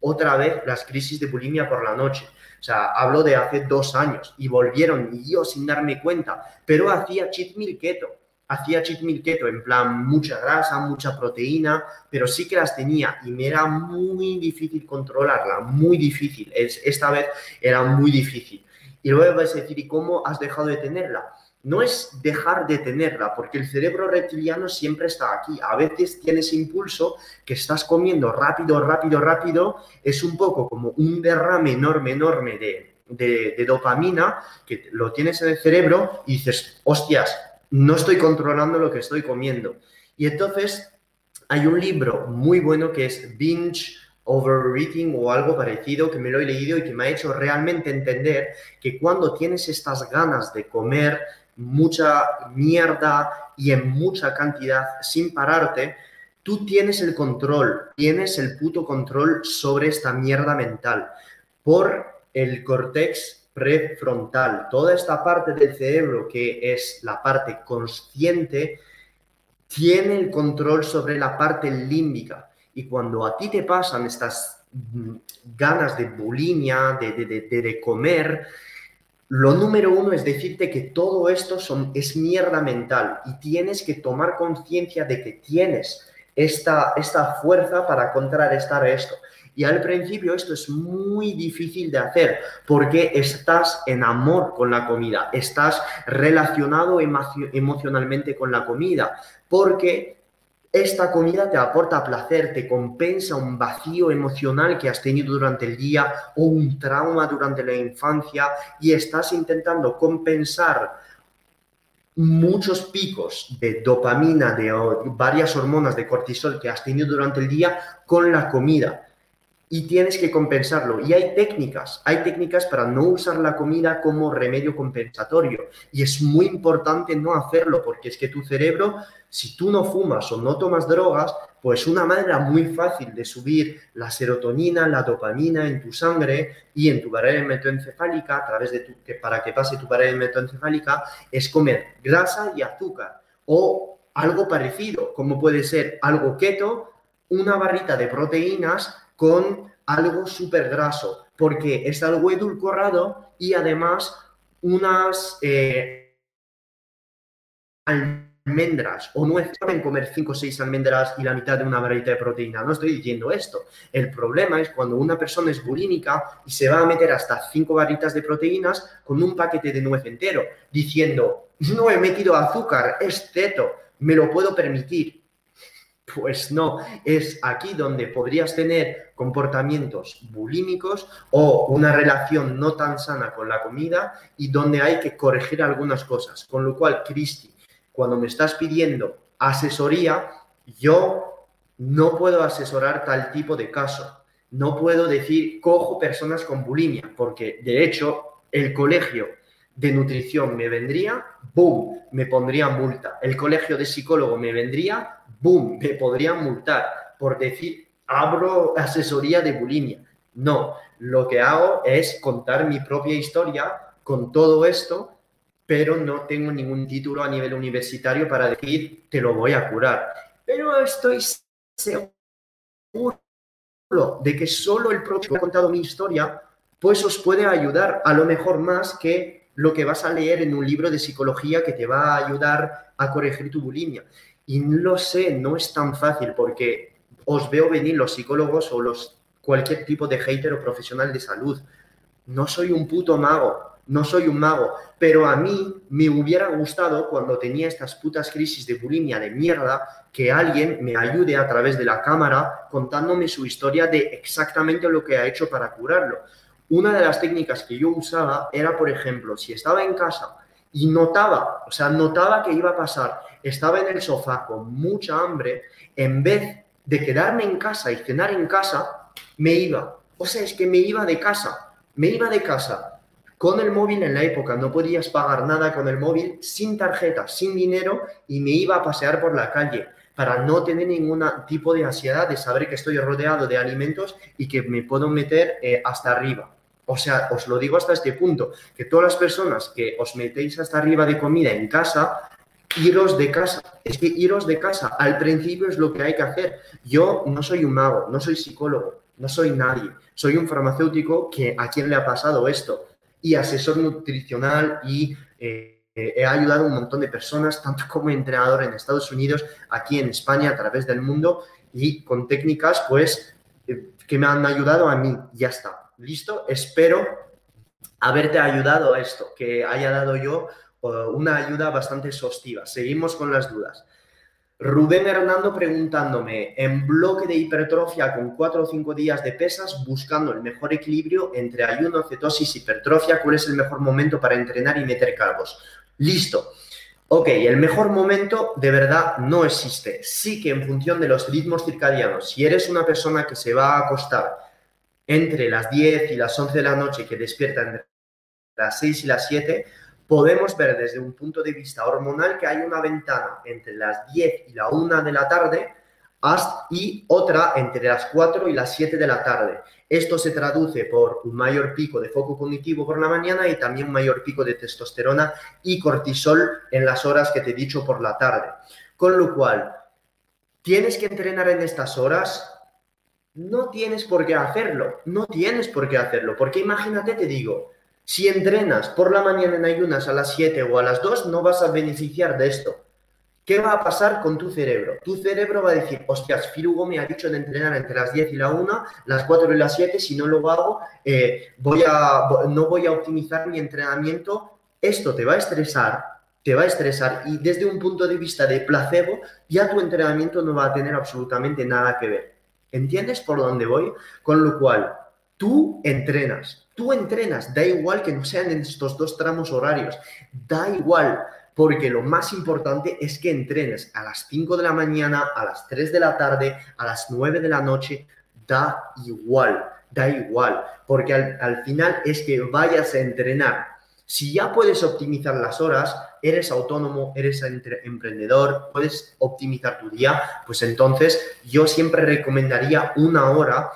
otra vez las crisis de bulimia por la noche. O sea, hablo de hace dos años y volvieron y yo sin darme cuenta, pero hacía cheat meal keto hacía cheat keto, en plan mucha grasa, mucha proteína, pero sí que las tenía y me era muy difícil controlarla, muy difícil. Es, esta vez era muy difícil. Y luego vas a decir, ¿y cómo has dejado de tenerla? No es dejar de tenerla, porque el cerebro reptiliano siempre está aquí. A veces tienes impulso que estás comiendo rápido, rápido, rápido. Es un poco como un derrame enorme, enorme de, de, dopamina que lo tienes en el cerebro y dices, hostias, no estoy controlando lo que estoy comiendo. Y entonces hay un libro muy bueno que es Binge Overeating o algo parecido que me lo he leído y que me ha hecho realmente entender que cuando tienes estas ganas de comer mucha mierda y en mucha cantidad sin pararte, tú tienes el control, tienes el puto control sobre esta mierda mental por el cortex prefrontal. Toda esta parte del cerebro que es la parte consciente tiene el control sobre la parte límbica. Y cuando a ti te pasan estas mm, ganas de bulimia, de, de, comer, lo número uno es decirte que todo esto es mierda mental y tienes que tomar conciencia de que tienes esta, esta fuerza para contrarrestar esto. Y al principio esto es muy difícil de hacer porque estás en amor con la comida, estás relacionado emocionalmente con la comida, porque esta comida te aporta placer, te compensa un vacío emocional que has tenido durante el día o un trauma durante la infancia y estás intentando compensar muchos picos de dopamina, de varias hormonas de cortisol que has tenido durante el día con la comida y tienes que compensarlo. Y hay técnicas, hay técnicas para no usar la comida como remedio compensatorio. Y es muy importante no hacerlo porque es que tu cerebro, si tú no fumas o no tomas drogas, pues una manera muy fácil de subir la serotonina, la dopamina en tu sangre y en tu pared hematoencefálica, a través de tu, que para que pase tu pared hematoencefálica, es comer grasa y azúcar o algo parecido, como puede ser algo keto, una barrita de proteínas con algo súper graso, porque es algo edulcorado y además unas eh, almendras o nueces. Pueden comer 5 o 6 almendras y la mitad de una barrita de proteína. No estoy diciendo esto. El problema es cuando una persona es bulímica y se va a meter hasta 5 barritas de proteínas con un paquete de nuez entero, diciendo, no he metido azúcar, es ceto, me lo puedo permitir. Pues no, es aquí donde podrías tener comportamientos bulímicos o una relación no tan sana con la comida y donde hay que corregir algunas cosas. Con lo cual, Cristi, cuando me estás pidiendo asesoría, yo no puedo asesorar tal tipo de caso. No puedo decir, cojo personas con bulimia, porque de hecho el colegio de nutrición me vendría, ¡boom!, me pondría multa. El colegio de psicólogo me vendría, ¡boom!, me podrían multar por decir, abro asesoría de bulimia. No, lo que hago es contar mi propia historia con todo esto, pero no tengo ningún título a nivel universitario para decir, te lo voy a curar. Pero estoy seguro de que solo el propio ha contado mi historia, pues os puede ayudar a lo mejor más que lo que vas a leer en un libro de psicología que te va a ayudar a corregir tu bulimia. Y lo sé, no es tan fácil porque os veo venir los psicólogos o los cualquier tipo de hater o profesional de salud. No soy un puto mago, no soy un mago, pero a mí me hubiera gustado cuando tenía estas putas crisis de bulimia de mierda que alguien me ayude a través de la cámara contándome su historia de exactamente lo que ha hecho para curarlo una de las técnicas que yo usaba era, por ejemplo, si estaba en casa y notaba, o sea, notaba que iba a pasar, estaba en el sofá con mucha hambre, en vez de quedarme en casa y cenar en casa, me iba. O sea, es que me iba de casa, me iba de casa con el móvil en la época, no podías pagar nada con el móvil, sin tarjeta, sin dinero, y me iba a pasear por la calle para no tener ningún tipo de ansiedad de saber que estoy rodeado de alimentos y que me puedo meter eh, hasta arriba. O sea, os lo digo hasta este punto, que todas las personas que os metéis hasta arriba de comida en casa, iros de casa. Es que iros de casa al principio es lo que hay que hacer. Yo no soy un mago, no soy psicólogo, no soy nadie. Soy un farmacéutico que a quien le ha pasado esto y asesor nutricional y eh, he ayudado a un montón de personas, tanto como entrenador en Estados Unidos, aquí en España, a través del mundo y con técnicas pues eh, que me han ayudado a mí. Ya está. ¿Listo? Espero haberte ayudado a esto, que haya dado yo una ayuda bastante exhaustiva. Seguimos con las dudas. Rubén Hernando preguntándome, en bloque de hipertrofia con 4 o 5 días de pesas, buscando el mejor equilibrio entre ayuno, cetosis, hipertrofia, ¿cuál es el mejor momento para entrenar y meter carbos? Listo. Ok, el mejor momento de verdad no existe. Sí que en función de los ritmos circadianos, si eres una persona que se va a acostar entre las 10 y las 11 de la noche, que despierta entre las 6 y las 7, podemos ver desde un punto de vista hormonal que hay una ventana entre las 10 y la 1 de la tarde y otra entre las 4 y las 7 de la tarde. Esto se traduce por un mayor pico de foco cognitivo por la mañana y también un mayor pico de testosterona y cortisol en las horas que te he dicho por la tarde. Con lo cual, ¿tienes que entrenar en estas horas? No tienes por qué hacerlo, no tienes por qué hacerlo, porque imagínate, te digo, si entrenas por la mañana en ayunas a las 7 o a las 2, no vas a beneficiar de esto. ¿Qué va a pasar con tu cerebro? Tu cerebro va a decir, hostias, Firugo me ha dicho de entrenar entre las 10 y la 1, las 4 y las 7, si no lo hago, eh, a, no voy a optimizar mi entrenamiento. Esto te va a estresar, te va a estresar y desde un punto de vista de placebo, ya tu entrenamiento no va a tener absolutamente nada que ver. ¿Entiendes por dónde voy? Con lo cual, tú entrenas, Tú entrenas, da igual que no sean en estos dos tramos horarios, da igual, porque lo más importante es que entrenes a las 5 de la mañana, a las 3 de la tarde, a las 9 de la noche, da igual, da igual, porque al, final es que vayas a entrenar. Si ya puedes optimizar las horas, eres autónomo, eres emprendedor, puedes optimizar tu día, pues entonces yo siempre recomendaría una hora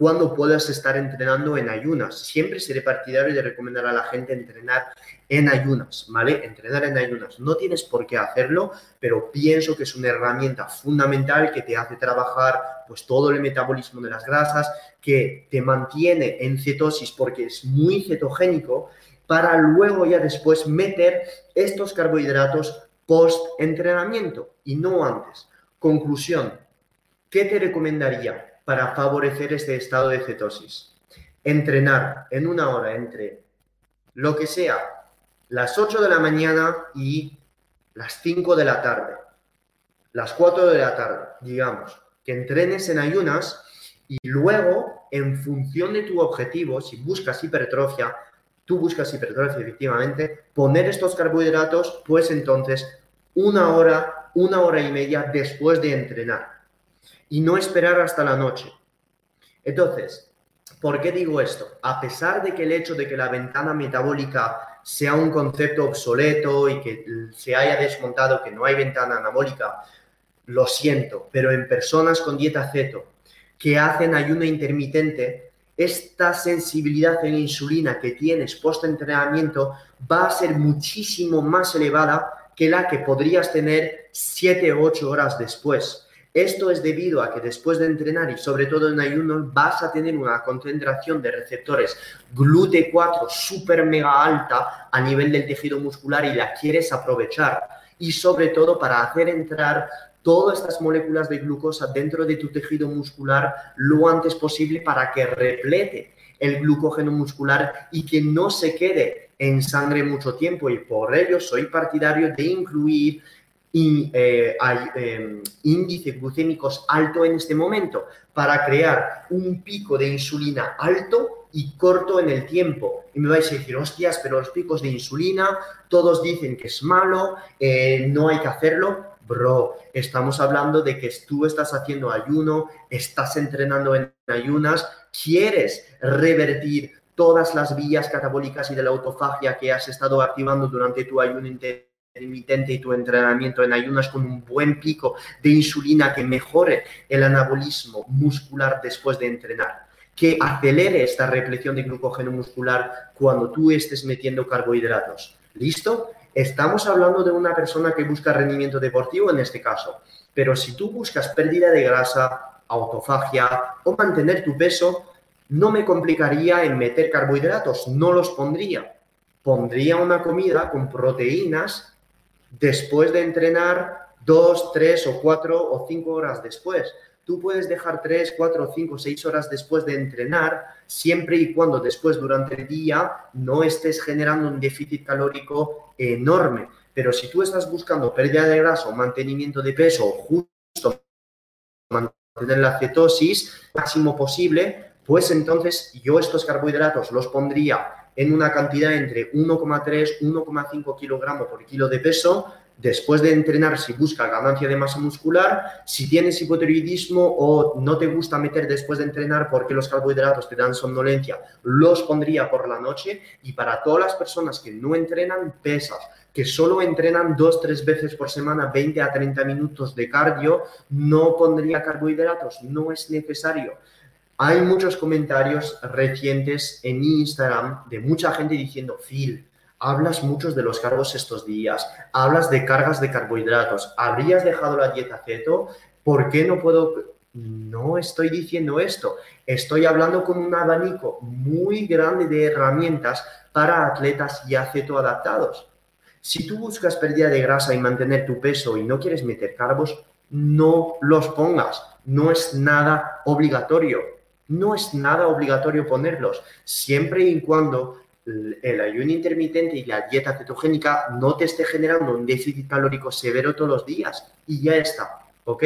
cuando puedas estar entrenando en ayunas. Siempre seré partidario de recomendar a la gente entrenar en ayunas, ¿vale? Entrenar en ayunas. No tienes por qué hacerlo, pero pienso que es una herramienta fundamental que te hace trabajar pues todo el metabolismo de las grasas, que te mantiene en cetosis porque es muy cetogénico para luego ya después meter estos carbohidratos post entrenamiento y no antes. Conclusión, ¿qué te recomendaría? Para favorecer este estado de cetosis. Entrenar en una hora entre lo que sea las 8 de la mañana y las 5 de la tarde, las 4 de la tarde, digamos, que entrenes en ayunas y luego, en función de tu objetivo, si buscas hipertrofia, tú buscas hipertrofia efectivamente, poner estos carbohidratos, pues entonces una hora, una hora y media después de entrenar y no esperar hasta la noche. Entonces, ¿por qué digo esto? A pesar de que el hecho de que la ventana metabólica sea un concepto obsoleto y que se haya desmontado que no hay ventana anabólica, lo siento, pero en personas con dieta ceto que hacen ayuno intermitente, esta sensibilidad en insulina que tienes post-entrenamiento va a ser muchísimo más elevada que la que podrías tener 7 o 8 horas después. Esto es debido a que después de entrenar y sobre todo en ayuno vas a tener una concentración de receptores GLUT4 súper mega alta a nivel del tejido muscular y la quieres aprovechar. Y sobre todo para hacer entrar todas estas moléculas de glucosa dentro de tu tejido muscular lo antes posible para que replete el glucógeno muscular y que no se quede en sangre mucho tiempo. Y por ello soy partidario de incluir y, eh, em, índices glucémicos alto en este momento para crear un pico de insulina alto y corto en el tiempo. Y me vais a decir, hostias, pero los picos de insulina, todos dicen que es malo, eh, no hay que hacerlo. Bro, estamos hablando de que tú estás haciendo ayuno, estás entrenando en ayunas, quieres revertir todas las vías catabólicas y de la autofagia que has estado activando durante tu ayuno intermitente y tu entrenamiento en ayunas con un buen pico de insulina que mejore el anabolismo muscular después de entrenar, que acelere esta represión de glucógeno muscular cuando tú estés metiendo carbohidratos. ¿Listo? Estamos hablando de una persona que busca rendimiento deportivo en este caso, pero si tú buscas pérdida de grasa, autofagia o mantener tu peso, no me complicaría en meter carbohidratos, no los pondría. Pondría una comida con proteínas después de entrenar dos, tres o cuatro o cinco horas después. Tú puedes dejar tres, cuatro, cinco, seis horas después de entrenar, siempre y cuando después durante el día no estés generando un déficit calórico enorme. Pero si tú estás buscando pérdida de grasa o mantenimiento de peso, justo mantener la cetosis máximo posible, pues entonces yo estos carbohidratos los pondría en una cantidad entre 1,3 1,5 kilogramos por kilo de peso. Después de entrenar, si busca ganancia de masa muscular, si tienes hipotiroidismo o no te gusta meter después de entrenar porque los carbohidratos te dan somnolencia, los pondría por la noche. Y para todas las personas que no entrenan pesas, que solo entrenan dos, tres veces por semana, 20 a 30 minutos de cardio, no pondría carbohidratos, no es necesario. Hay muchos comentarios recientes en Instagram de mucha gente diciendo, Phil, hablas muchos de los cargos estos días, hablas de cargas de carbohidratos, ¿habrías dejado la dieta keto? ¿Por qué no puedo? No estoy diciendo esto, estoy hablando con un abanico muy grande de herramientas para atletas ya ceto adaptados. Si tú buscas pérdida de grasa y mantener tu peso y no quieres meter carbos, no los pongas, no es nada obligatorio no es nada obligatorio ponerlos, siempre y cuando el ayuno intermitente y la dieta cetogénica no te esté generando un déficit calórico severo todos los días. Y ya está, ¿ok?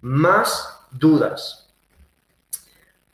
Más dudas.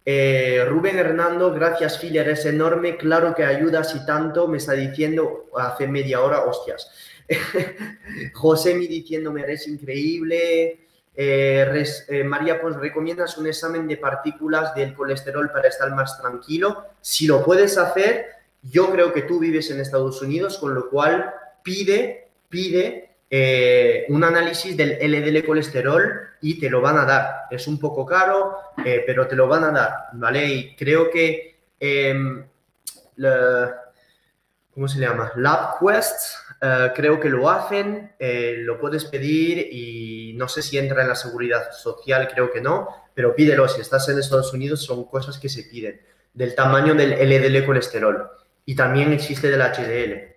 Eh, Rubén Hernando, gracias Filler, es enorme, claro que ayudas y tanto, me está diciendo hace media hora, hostias. <laughs> José me diciéndome, eres increíble, eh, eh, María, pues recomiendas un examen de partículas del colesterol para estar más tranquilo. Si lo puedes hacer, yo creo que tú vives en Estados Unidos, con lo cual pide, pide eh, un análisis del LDL colesterol y te lo van a dar. Es un poco caro, pero te lo van a dar, ¿vale? Y creo que, em, ¿cómo se llama? LabQuest eh, creo que lo hacen, eh, lo puedes pedir y no sé si entra en la seguridad social, creo que no, pero pídelo. Si estás en Estados Unidos, son cosas que se piden. Del tamaño del LDL colesterol y también existe del HDL.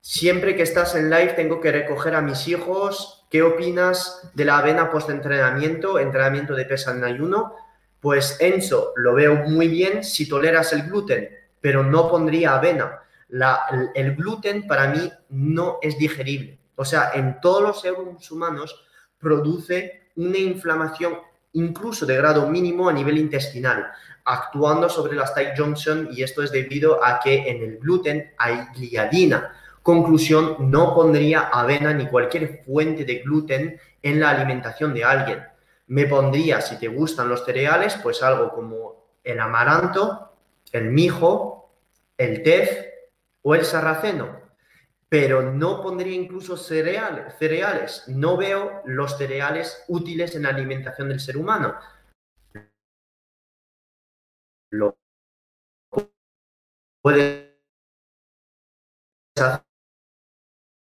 Siempre que estás en live, tengo que recoger a mis hijos. ¿Qué opinas de la avena post-entrenamiento, entrenamiento de pesa en ayuno? Pues Enzo, lo veo muy bien si toleras el gluten, pero no pondría avena el, gluten para mí no es digerible. O sea, en todos los seres humanos produce una inflamación incluso de grado mínimo a nivel intestinal, actuando sobre las tight junction y esto es debido a que en el gluten hay gliadina. Conclusión, no pondría avena ni cualquier fuente de gluten en la alimentación de alguien. Me pondría, si te gustan los cereales, pues algo como el amaranto, el mijo, el tef, o el sarraceno, pero no pondría incluso cereales. No veo los cereales útiles en la alimentación del ser humano. Lo puedes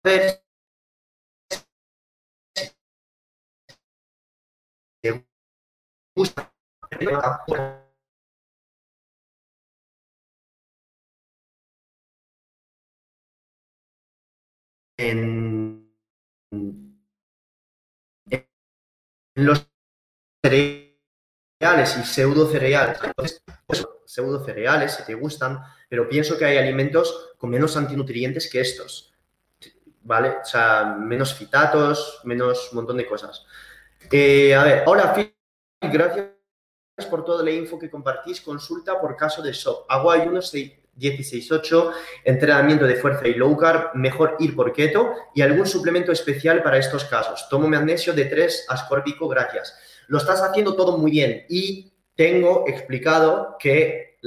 hacer en, los cereales y pseudo cereales. Pues, pseudo cereales, si te gustan, pero pienso que hay alimentos con menos antinutrientes que estos. ¿Vale? O sea, menos fitatos, menos un montón de cosas. Eh, a ver, hola, gracias por toda la info que compartís. Consulta por caso de shock. Hago ayunos 16-8, entrenamiento de fuerza y low carb. Mejor ir por keto y algún suplemento especial para estos casos. Tomo magnesio de 3 ascórbico, gracias. Lo estás haciendo todo muy bien y tengo explicado que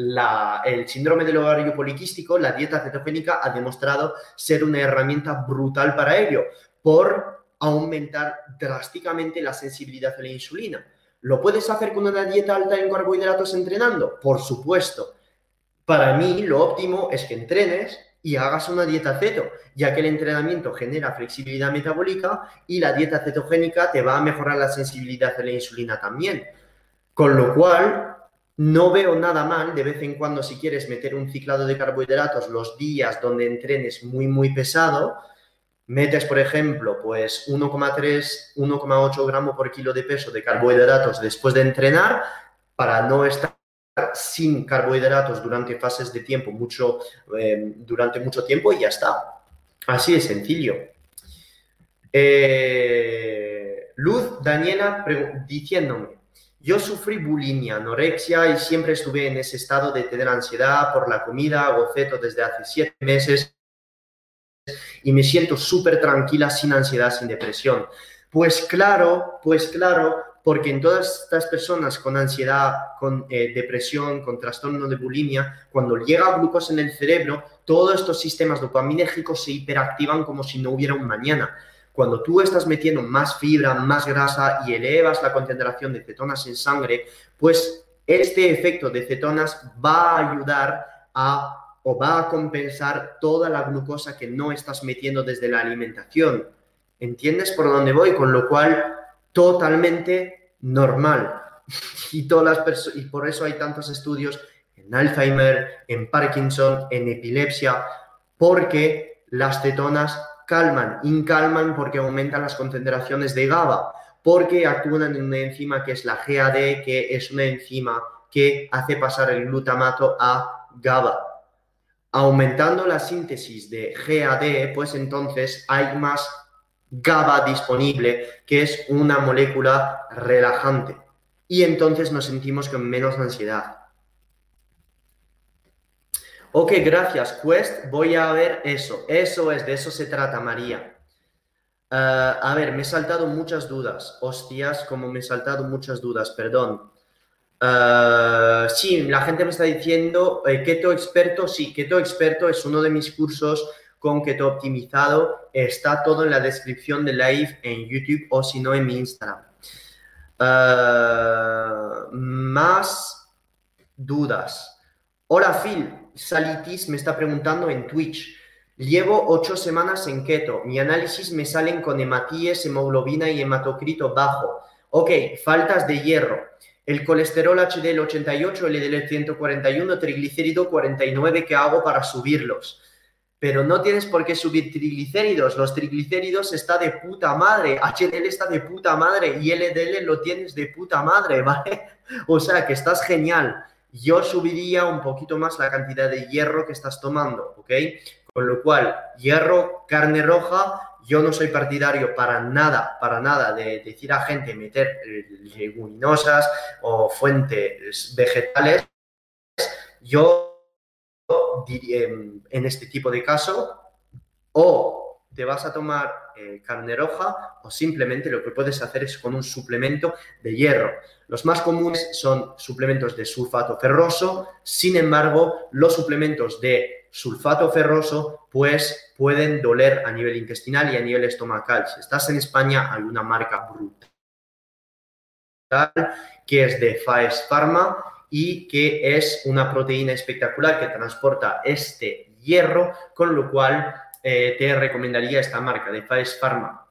el síndrome del ovario poliquístico, la dieta cetogénica, ha demostrado ser una herramienta brutal para ello, por aumentar drásticamente la sensibilidad a la insulina. ¿Lo puedes hacer con una dieta alta en carbohidratos entrenando? Por supuesto. Para mí, lo óptimo es que entrenes y hagas una dieta ceto, ya que el entrenamiento genera flexibilidad metabólica y la dieta cetogénica te va a mejorar la sensibilidad a la insulina también. Con lo cual, no veo nada mal de vez en cuando si quieres meter un ciclado de carbohidratos los días donde entrenes muy, muy pesado, metes, por ejemplo, pues 1,3, 1,8 gramos por kilo de peso de carbohidratos después de entrenar para no estar sin carbohidratos durante fases de tiempo, mucho, eh, durante mucho tiempo y ya está. Así de sencillo. Eh, Luz Daniela diciéndome, yo sufrí bulimia, anorexia y siempre estuve en ese estado de tener ansiedad por la comida, boceto desde hace siete meses y me siento súper tranquila, sin ansiedad, sin depresión. Pues claro, pues claro, porque en todas estas personas con ansiedad, con eh, depresión, con trastorno de bulimia, cuando llega glucosa en el cerebro, todos estos sistemas dopaminérgicos se hiperactivan como si no hubiera un mañana. Cuando tú estás metiendo más fibra, más grasa y elevas la concentración de cetonas en sangre, pues este efecto de cetonas va a ayudar a o va a compensar toda la glucosa que no estás metiendo desde la alimentación. ¿Entiendes por dónde voy? Con lo cual, totalmente normal. Y, todas las y por eso hay tantos estudios en Alzheimer, en Parkinson, en epilepsia, porque las cetonas calman, incalman porque aumentan las concentraciones de GABA, porque actúan en una enzima que es la GAD, que es una enzima que hace pasar el glutamato a GABA. Aumentando la síntesis de GAD, pues entonces hay más GABA disponible, que es una molécula relajante. Y entonces nos sentimos con menos ansiedad. Ok, gracias, Quest. Voy a ver eso. Eso es, de eso se trata, María. Eh, a ver, me he saltado muchas dudas. Hostias, como me he saltado muchas dudas, perdón. Uh, sí, la gente me está diciendo, eh, Keto Experto, sí, Keto Experto es uno de mis cursos con Keto Optimizado. Está todo en la descripción de live en YouTube o si no en mi Instagram. más dudas. Hola Phil, Salitis me está preguntando en Twitch. Llevo ocho semanas en keto. Mi análisis me salen con hematíes, hemoglobina y hematocrito bajo. Ok, faltas de hierro. El colesterol HDL 88, LDL 141, triglicérido 49, ¿qué hago para subirlos? Pero no tienes por qué subir triglicéridos. Los triglicéridos está de puta madre. HDL está de puta madre y LDL lo tienes de puta madre, <laughs> ¿vale? O sea que estás genial yo subiría un poquito más la cantidad de hierro que estás tomando, ¿ok? Con lo cual, hierro, carne roja, yo no soy partidario para nada, para nada de decir a gente meter leguminosas o fuentes vegetales. Yo en este tipo de caso, o te vas a tomar eh, carne roja o simplemente lo que puedes hacer es con un suplemento de hierro. Los más comunes son suplementos de sulfato ferroso, sin embargo, los suplementos de sulfato ferroso pues pueden doler a nivel intestinal y a nivel estomacal. Si estás en España, hay una marca brutal que es de Faes Pharma y que es una proteína espectacular que transporta este hierro, con lo cual eh, te recomendaría esta marca de Faes Pharma,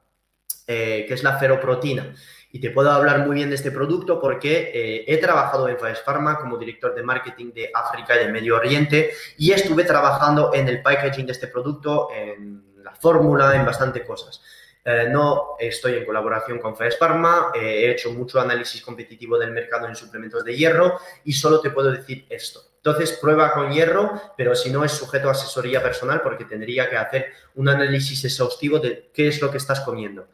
eh, que es la feroprotina. Y te puedo hablar muy bien de este producto porque eh, he trabajado en Faes Pharma como director de marketing de África y de Medio Oriente y estuve trabajando en el packaging de este producto, en la fórmula, en bastante cosas. No estoy en colaboración con Faes Pharma, he hecho mucho análisis competitivo del mercado en suplementos de hierro y solo te puedo decir esto. Entonces, prueba con hierro, pero si no es sujeto a asesoría personal porque tendría que hacer un análisis exhaustivo de qué es lo que estás comiendo.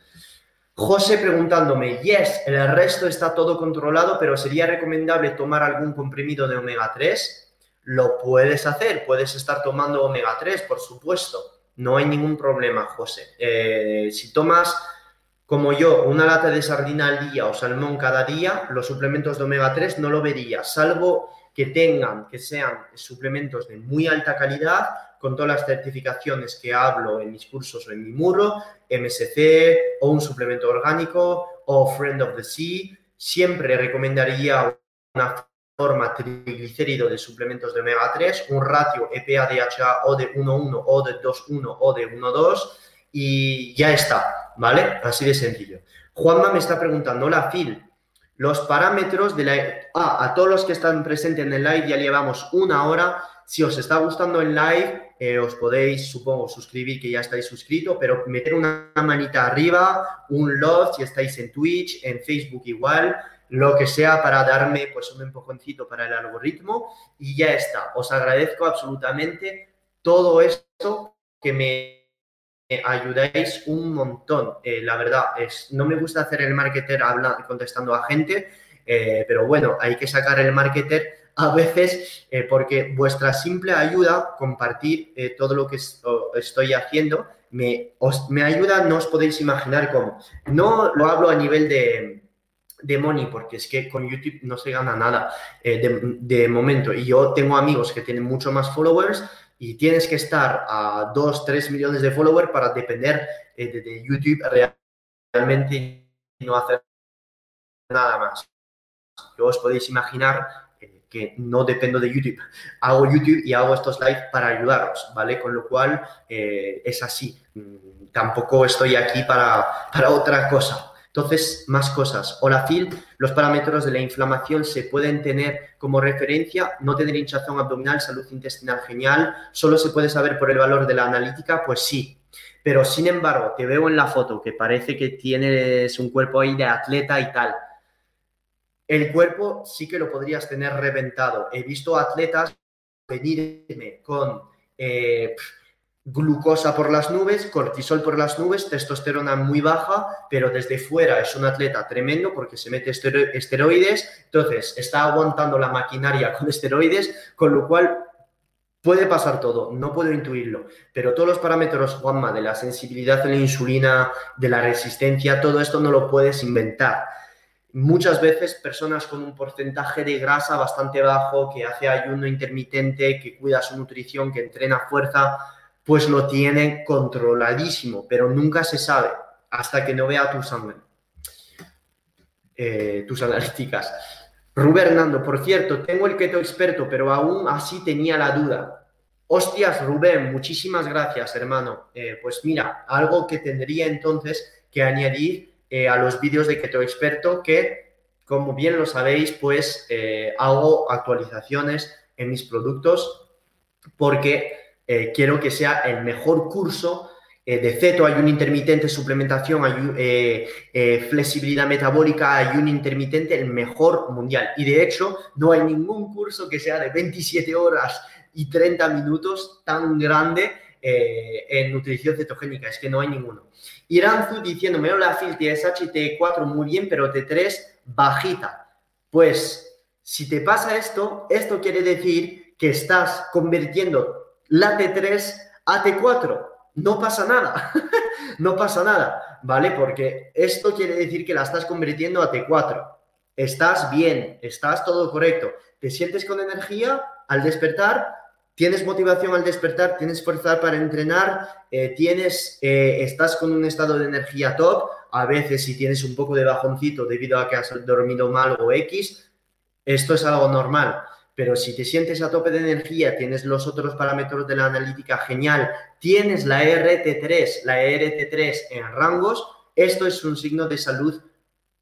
José preguntándome, yes, el resto está todo controlado, pero ¿sería recomendable tomar algún comprimido de omega 3? Lo puedes hacer, puedes estar tomando omega 3, por supuesto. No hay ningún problema, José. Eh, si tomas, como yo, una lata de sardina al día o salmón cada día, los suplementos de omega 3 no lo vería, salvo que tengan, que sean suplementos de muy alta calidad, con todas las certificaciones que hablo en mis cursos o en mi muro, MSC o un suplemento orgánico o Friend of the Sea. Siempre recomendaría una forma triglicérido de suplementos de omega 3, un ratio EPA-DHA o de 1,1 o de 2,1 o de 1,2 y ya está, ¿vale? Así de sencillo. Juanma me está preguntando, hola Phil, los parámetros de la... Ah, a todos los que están presentes en el live ya llevamos una hora. Si os está gustando el live, eh, os podéis, supongo, suscribir que ya estáis suscrito, pero meter una manita arriba, un love si estáis en Twitch, en Facebook igual, lo que sea para darme pues un empujoncito para el algoritmo y ya está. Os agradezco absolutamente todo esto que me ayudáis un montón. Eh, la verdad, es, no me gusta hacer el marketer hablando, contestando a gente, eh, pero bueno, hay que sacar el marketer a veces eh, porque vuestra simple ayuda, compartir todo lo que estoy haciendo, me, me ayuda, no os podéis imaginar cómo. No lo hablo a nivel de, de money, porque es que con YouTube no se gana nada de, de momento. Y yo tengo amigos que tienen mucho más followers y tienes que estar a 2, 3 millones de followers para depender eh, de, YouTube realmente y no hacer nada más. Yo os podéis imaginar eh, que no dependo de YouTube. Hago YouTube y hago estos live para ayudaros, ¿vale? Con lo cual eh, es así. Mm, tampoco estoy aquí para, para otra cosa. Entonces, más cosas. Hola Phil, los parámetros de la inflamación se pueden tener como referencia, no tener hinchazón abdominal, salud intestinal genial, solo se puede saber por el valor de la analítica, pues sí. Pero sin embargo, te veo en la foto que parece que tienes un cuerpo ahí de atleta y tal. El cuerpo sí que lo podrías tener reventado. He visto atletas venirme con eh, glucosa por las nubes, cortisol por las nubes, testosterona muy baja, pero desde fuera es un atleta tremendo porque se mete esteroides, entonces está aguantando la maquinaria con esteroides, con lo cual puede pasar todo, no puedo intuirlo, pero todos los parámetros, Juanma, de la sensibilidad a la insulina, de la resistencia, todo esto no lo puedes inventar. Muchas veces personas con un porcentaje de grasa bastante bajo, que hace ayuno intermitente, que cuida su nutrición, que entrena fuerza, pues lo tiene controladísimo, pero nunca se sabe hasta que no vea eh, tus analíticas. Rubén Hernando, por cierto, tengo el keto experto, pero aún así tenía la duda. Hostias, Rubén, muchísimas gracias, hermano. Eh, pues mira, algo que tendría entonces que añadir eh, a los vídeos de keto experto, que como bien lo sabéis, pues hago actualizaciones en mis productos porque eh, quiero que sea el mejor curso eh, de ceto, hay un intermitente, suplementación, eh, flexibilidad metabólica, hay un intermitente, el mejor mundial. Y de hecho, no hay ningún curso que sea de 27 horas y 30 minutos tan grande en nutrición cetogénica, es que no hay ninguno. Iranzu diciéndome, hola Phil, tienes HT4 muy bien, pero T3 bajita. Pues si te pasa esto, esto quiere decir que estás convirtiendo la T3 a T4. No pasa nada, <laughs> no pasa nada, ¿vale? Porque esto quiere decir que la estás convirtiendo a T4. Estás bien, estás todo correcto. Te sientes con energía al despertar, tienes motivación al despertar, tienes fuerza para entrenar, eh, tienes, eh, estás con un estado de energía top. A veces si tienes un poco de bajoncito debido a que has dormido mal o X, esto es algo normal pero si te sientes a tope de energía, tienes los otros parámetros de la analítica genial, tienes la RT3, la RT3 en rangos, esto es un signo de salud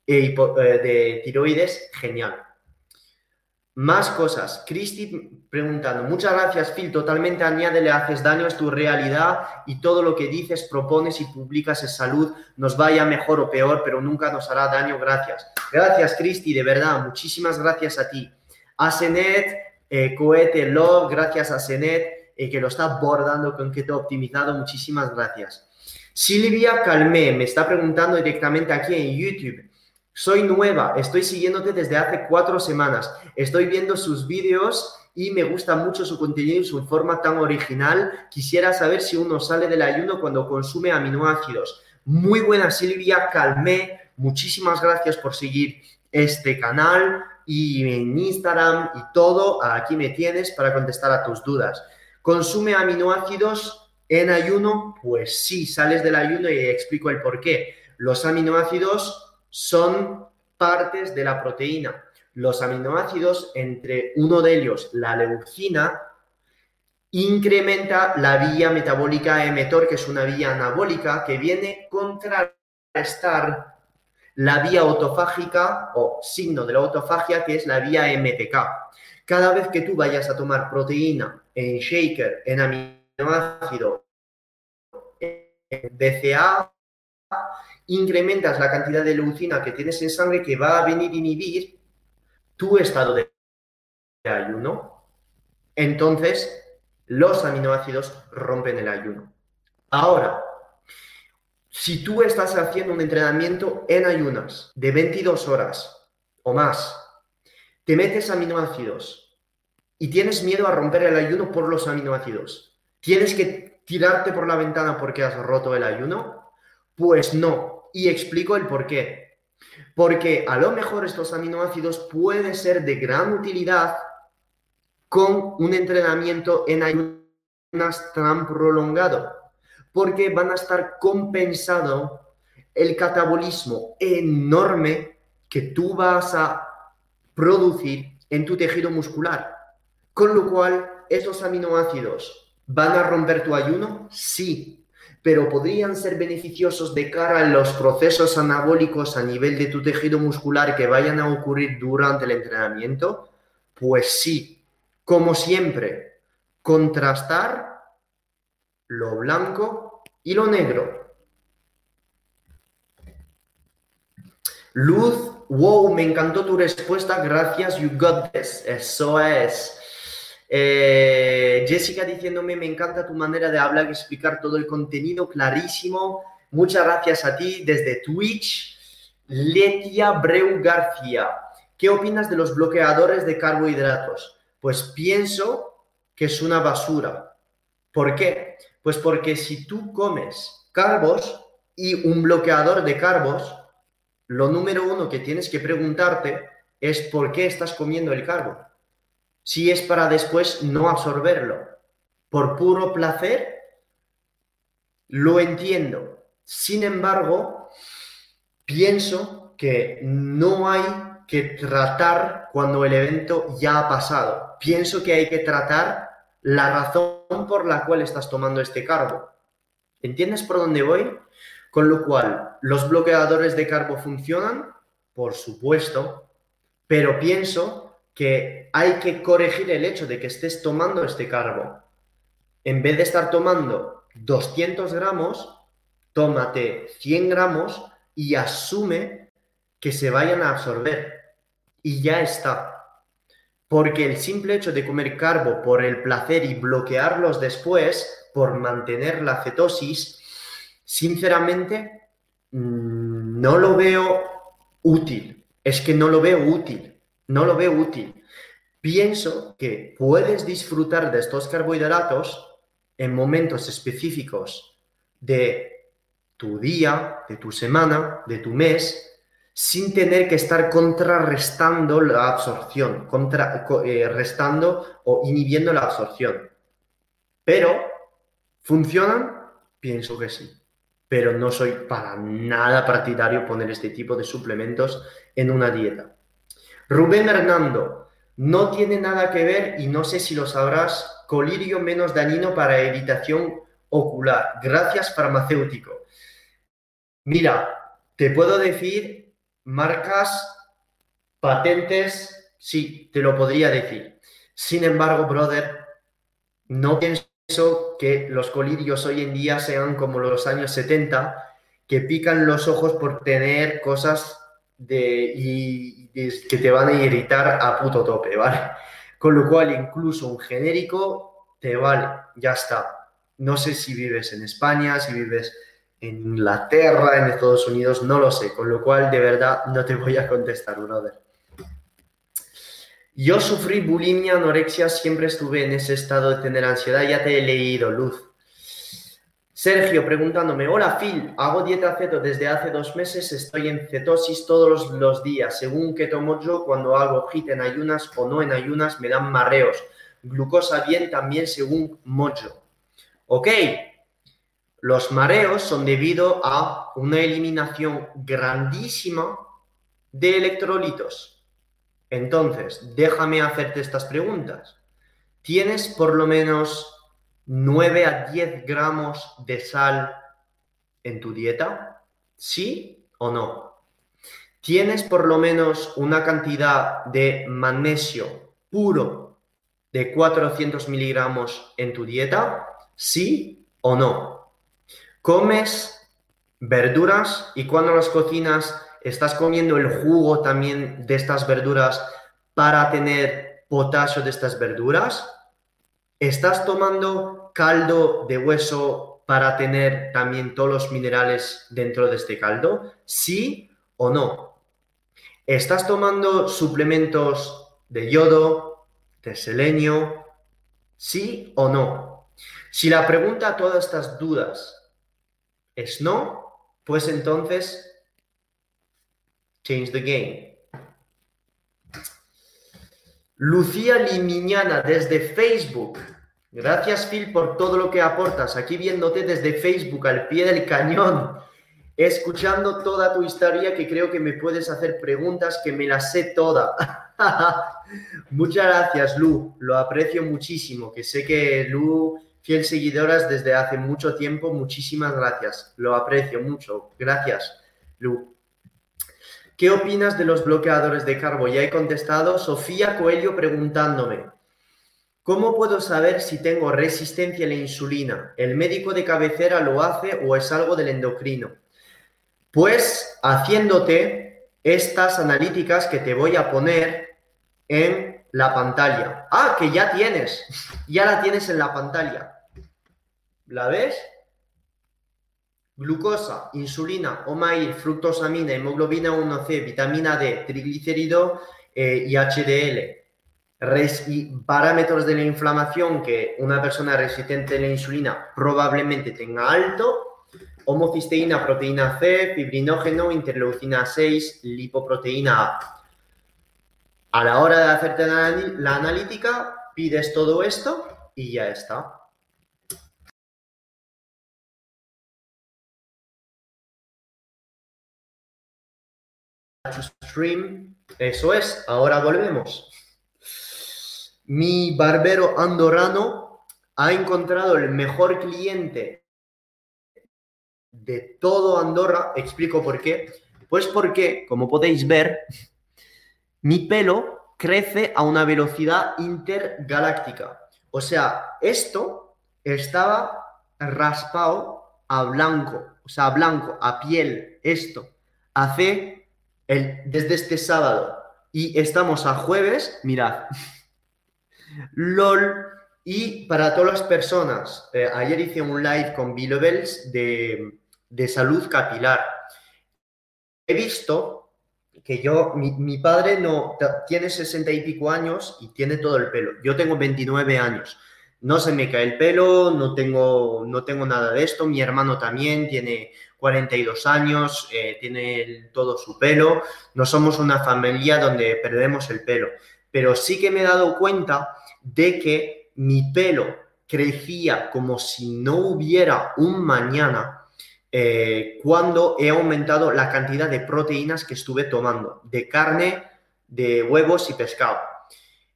eh, de tiroides genial. Más cosas. Cristi preguntando, muchas gracias Phil, totalmente añade, haces daño, es tu realidad y todo lo que dices, propones y publicas es salud, nos vaya mejor o peor, pero nunca nos hará daño, gracias. Gracias Cristi, de verdad, muchísimas gracias a ti a Cenet, eh, Cohete Love, gracias a Cenet, eh, que lo está abordando con Keto Optimizado, muchísimas gracias. Silvia Calmé me está preguntando directamente aquí en YouTube. Soy nueva, estoy siguiéndote desde hace cuatro semanas. Estoy viendo sus vídeos y me gusta mucho su contenido y su forma tan original. Quisiera saber si uno sale del ayuno cuando consume aminoácidos. Muy buena Silvia, calmé. Muchísimas gracias por seguir este canal y en Instagram y todo. Aquí me tienes para contestar a tus dudas. ¿Consume aminoácidos en ayuno? Pues sí, sales del ayuno y explico el por qué. Los aminoácidos son partes de la proteína. Los aminoácidos, entre uno de ellos, la leucina, incrementa la vía metabólica mTOR, que es una vía anabólica que viene a contrarrestar la vía autofágica o signo de la autofagia, que es la vía MPK. Cada vez que tú vayas a tomar proteína en shaker, en aminoácido, en BCA, incrementas la cantidad de leucina que tienes en sangre que va a venir a inhibir tu estado de ayuno. Entonces, los aminoácidos rompen el ayuno. Ahora, si tú estás haciendo un entrenamiento en ayunas de 22 horas o más, te metes aminoácidos y tienes miedo a romper el ayuno por los aminoácidos, ¿tienes que tirarte por la ventana porque has roto el ayuno? Pues no, y explico el por qué. Porque a lo mejor estos aminoácidos pueden ser de gran utilidad con un entrenamiento en ayunas tan prolongado, porque van a estar compensado el catabolismo enorme que tú vas a producir en tu tejido muscular. Con lo cual, ¿estos aminoácidos van a romper tu ayuno? Sí, pero podrían ser beneficiosos de cara a los procesos anabólicos a nivel de tu tejido muscular que vayan a ocurrir durante el entrenamiento? Pues sí, como siempre, contrastar lo blanco y lo negro. Luz, wow, me encantó tu respuesta, gracias, you got this. Eso es. Eh, Jessica diciéndome, me encanta tu manera de hablar y explicar todo el contenido clarísimo. Muchas gracias a ti desde Twitch. Letia Breu García, ¿qué opinas de los bloqueadores de carbohidratos? Pues pienso que es una basura. ¿Por qué? Pues porque si tú comes carbos y un bloqueador de carbos, lo número uno que tienes que preguntarte es por qué estás comiendo el carbo si es para después no absorberlo. Por puro placer, lo entiendo. Sin embargo, pienso que no hay que tratar cuando el evento ya ha pasado. Pienso que hay que tratar la razón por la cual estás tomando este carbo. ¿Entiendes por dónde voy? Con lo cual, ¿los bloqueadores de carbo funcionan? Por supuesto, pero pienso que hay que corregir el hecho de que estés tomando este carbo. En vez de estar tomando 200 gramos, tómate 100 gramos y asume que se vayan a absorber. Y ya está. Porque el simple hecho de comer carbo por el placer y bloquearlos después, por mantener la cetosis, sinceramente, mm, no lo veo útil. Es que no lo veo útil no lo veo útil. Pienso que puedes disfrutar de estos carbohidratos en momentos específicos de tu día, de tu semana, de tu mes, sin tener que estar contrarrestando la absorción, contra, eh, restando o inhibiendo la absorción. Pero, ¿funcionan? Pienso que sí. Pero no soy para nada partidario poner este tipo de suplementos en una dieta. Rubén Hernando, no tiene nada que ver, y no sé si lo sabrás, colirio menos dañino para evitación ocular. Gracias, farmacéutico. Mira, te puedo decir marcas, patentes, sí, te lo podría decir. Sin embargo, brother, no pienso que los colirios hoy en día sean como los años 70, que pican los ojos por tener cosas de, y, que te van a irritar a puto tope, ¿vale? Con lo cual, incluso un genérico te vale, ya está. No sé si vives en España, si vives en Inglaterra, en Estados Unidos, no lo sé, con lo cual de verdad no te voy a contestar, brother. Yo sufrí bulimia, anorexia, siempre estuve en ese estado de tener ansiedad, ya te he leído, Luz. Sergio preguntándome, hola Phil, hago dieta ceto desde hace dos meses, estoy en cetosis todos los, días. Según que tomo yo, cuando hago HIT en ayunas o no en ayunas, me dan mareos. Glucosa bien también según Mojo. Ok, los mareos son debido a una eliminación grandísima de electrolitos. Entonces, déjame hacerte estas preguntas. ¿Tienes por lo menos 9 a 10 gramos de sal en tu dieta? ¿Sí o no? ¿Tienes por lo menos una cantidad de magnesio puro de 400 miligramos en tu dieta? ¿Sí o no? ¿Comes verduras y cuando las cocinas estás comiendo el jugo también de estas verduras para tener potasio de estas verduras? ¿Estás tomando caldo de hueso para tener también todos los minerales dentro de este caldo? ¿Sí o no? ¿Estás tomando suplementos de yodo, de selenio? ¿Sí o no? Si la pregunta a todas estas dudas es no, pues entonces change the game. Lucía Limiñana desde Facebook. Gracias, Phil, por todo lo que aportas. Aquí viéndote desde Facebook al pie del cañón, escuchando toda tu historia, que creo que me puedes hacer preguntas que me las sé toda. <laughs> Muchas gracias, Lu. Lo aprecio muchísimo. Que sé que Lu, fiel seguidoras desde hace mucho tiempo. Muchísimas gracias. Lo aprecio mucho. Gracias, Lu. ¿Qué opinas de los bloqueadores de carbo? Ya he contestado. Sofía Coelho preguntándome. ¿Cómo puedo saber si tengo resistencia a la insulina? ¿El médico de cabecera lo hace o es algo del endocrino? Pues haciéndote estas analíticas que te voy a poner en la pantalla. Ah, que ya tienes. <laughs> Ya la tienes en la pantalla. ¿La ves? glucosa, insulina, OMAIR, fructosamina, hemoglobina 1C, vitamina D, triglicérido eh, y HDL. y parámetros de la inflamación que una persona resistente a la insulina probablemente tenga alto, homocisteína, proteína C, fibrinógeno, interleucina 6, lipoproteína A. A la hora de hacerte la analítica, pides todo esto y ya está. Stream. Eso es, ahora volvemos. Mi barbero andorrano ha encontrado el mejor cliente de todo Andorra. Explico por qué. Pues porque, como podéis ver, mi pelo crece a una velocidad intergaláctica. O sea, esto estaba raspado a blanco, o sea, blanco, a piel, esto, hace desde este sábado y estamos a jueves, mirad, <laughs> LOL. Y para todas las personas, eh, ayer hice un live con Bilobels de, de salud capilar. He visto que yo, mi, padre no tiene sesenta y pico años y tiene todo el pelo. Yo tengo 29 años. No se me cae el pelo, no tengo, no tengo nada de esto. Mi hermano también tiene 42 años, eh, tiene todo su pelo, no somos una familia donde perdemos el pelo, pero sí que me he dado cuenta de que mi pelo crecía como si no hubiera un mañana eh, cuando he aumentado la cantidad de proteínas que estuve tomando, de carne, de huevos y pescado.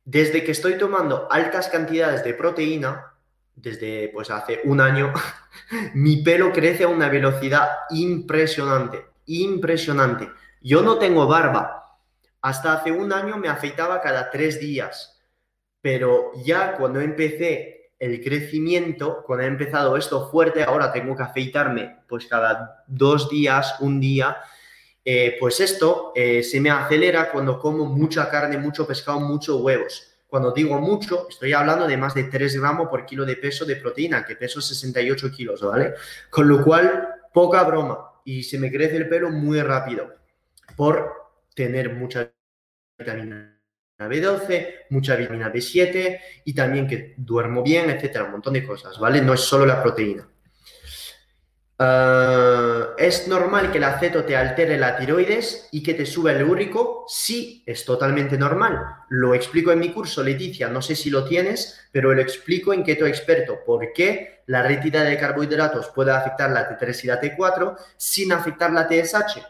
Desde que estoy tomando altas cantidades de proteína, desde pues hace un año, <laughs> mi pelo crece a una velocidad impresionante, impresionante. Yo no tengo barba. Hasta hace un año me afeitaba cada tres días, pero ya cuando empecé el crecimiento, cuando he empezado esto fuerte, ahora tengo que afeitarme pues cada dos días, un día, eh, pues esto eh, se me acelera cuando como mucha carne, mucho pescado, muchos huevos. Cuando digo mucho, estoy hablando de más de 3 gramos por kilo de peso de proteína, que peso 68 kilos, ¿vale? Con lo cual, poca broma, y se me crece el pelo muy rápido por tener mucha vitamina B12, mucha vitamina B7 y también que duermo bien, etcétera, un montón de cosas, ¿vale? No es solo la proteína. Ah, ¿Es normal que el aceto te altere la tiroides y que te suba el úrico? Sí, es totalmente normal. Lo explico en mi curso, Leticia, no sé si lo tienes, pero lo explico en Keto Experto. ¿Por qué la retirada de carbohidratos puede afectar la T3 y la T4 sin afectar la TSH?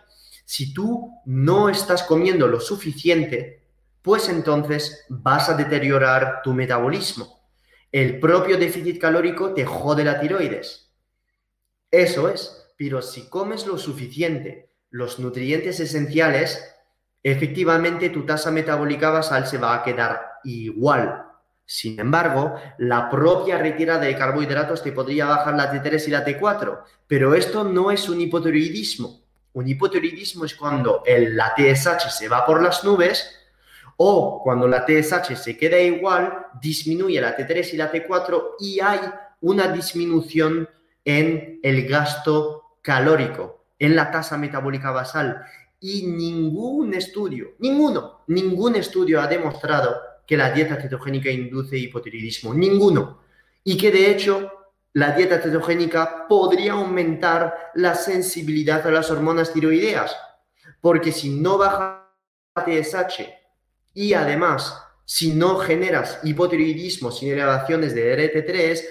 Si tú no estás comiendo lo suficiente, pues entonces vas a deteriorar tu metabolismo. El propio déficit calórico te jode la tiroides eso es, pero si comes lo suficiente, los nutrientes esenciales, efectivamente tu tasa metabólica basal se va a quedar igual. Sin embargo, la propia retirada de carbohidratos te podría bajar la T3 y la T4, pero esto no es un hipotiroidismo. Un hipotiroidismo es cuando el, la TSH se va por las nubes o cuando la TSH se queda igual, disminuye la T3 y la T4 y hay una disminución en el gasto calórico, en la tasa metabólica basal. Y ningún estudio, ninguno, ningún estudio ha demostrado que la dieta cetogénica induce hipotiroidismo. Ninguno. Y que de hecho la dieta cetogénica podría aumentar la sensibilidad a las hormonas tiroideas. Porque si no baja TSH y además si no generas hipotiroidismo sin elevaciones de RT3,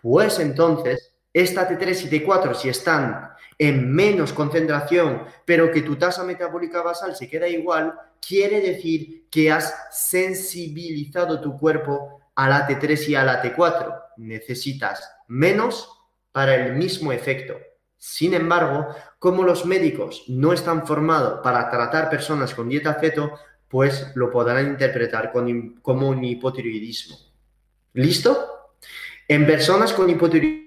pues entonces esta T3 y T4, si están en menos concentración, pero que tu tasa metabólica basal se queda igual, quiere decir que has sensibilizado tu cuerpo a la T3 y a la T4. Necesitas menos para el mismo efecto. Sin embargo, como los médicos no están formados para tratar personas con dieta feto, pues lo podrán interpretar como un hipotiroidismo. ¿Listo? En personas con hipotiroidismo,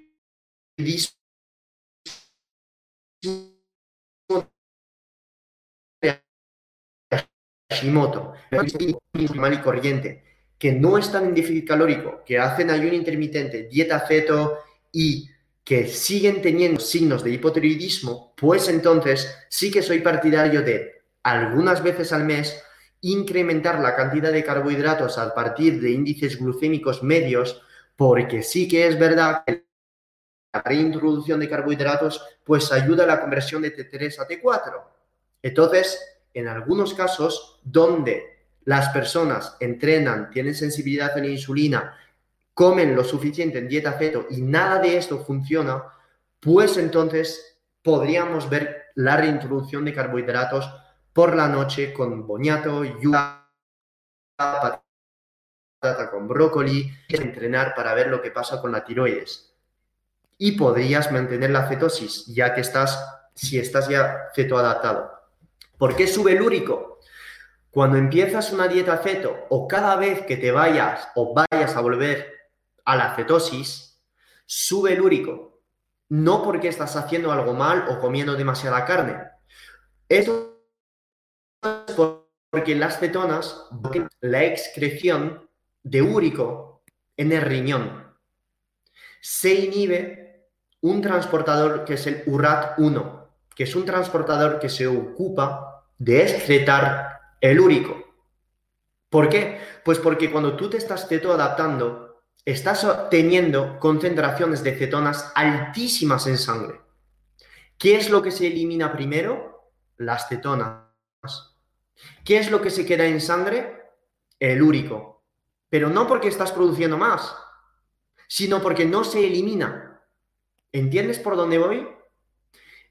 Hashimoto, normal y corriente, que no están en déficit calórico, que hacen ayuno intermitente, dieta feto y que siguen teniendo signos de hipotiroidismo, pues entonces sí que soy partidario de algunas veces al mes incrementar la cantidad de carbohidratos a partir de índices glucémicos medios, porque sí que es verdad que reintroducción de carbohidratos pues ayuda a la conversión de T3 a T4. Entonces, en algunos casos donde las personas entrenan, tienen sensibilidad a la insulina, comen lo suficiente en dieta feto y nada de esto funciona, pues entonces podríamos ver la reintroducción de carbohidratos por la noche con boñato, yuca, patata con brócoli, entrenar para ver lo que pasa con la tiroides y podrías mantener la cetosis, ya que estás, si estás ya cetoadaptado. ¿Por qué sube el úrico? Cuando empiezas una dieta ceto o cada vez que te vayas o vayas a volver a la cetosis, sube el úrico. No porque estás haciendo algo mal o comiendo demasiada carne. Esto es porque las cetonas la excreción de úrico en el riñón. Se inhibe un transportador que es el URAT1, que es un transportador que se ocupa de excretar el úrico. ¿Por qué? Pues porque cuando tú te estás cetoadaptando, estás teniendo concentraciones de cetonas altísimas en sangre. ¿Qué es lo que se elimina primero? Las cetonas. ¿Qué es lo que se queda en sangre? El úrico. Pero no porque estás produciendo más, sino porque no se elimina. ¿Entiendes por dónde voy?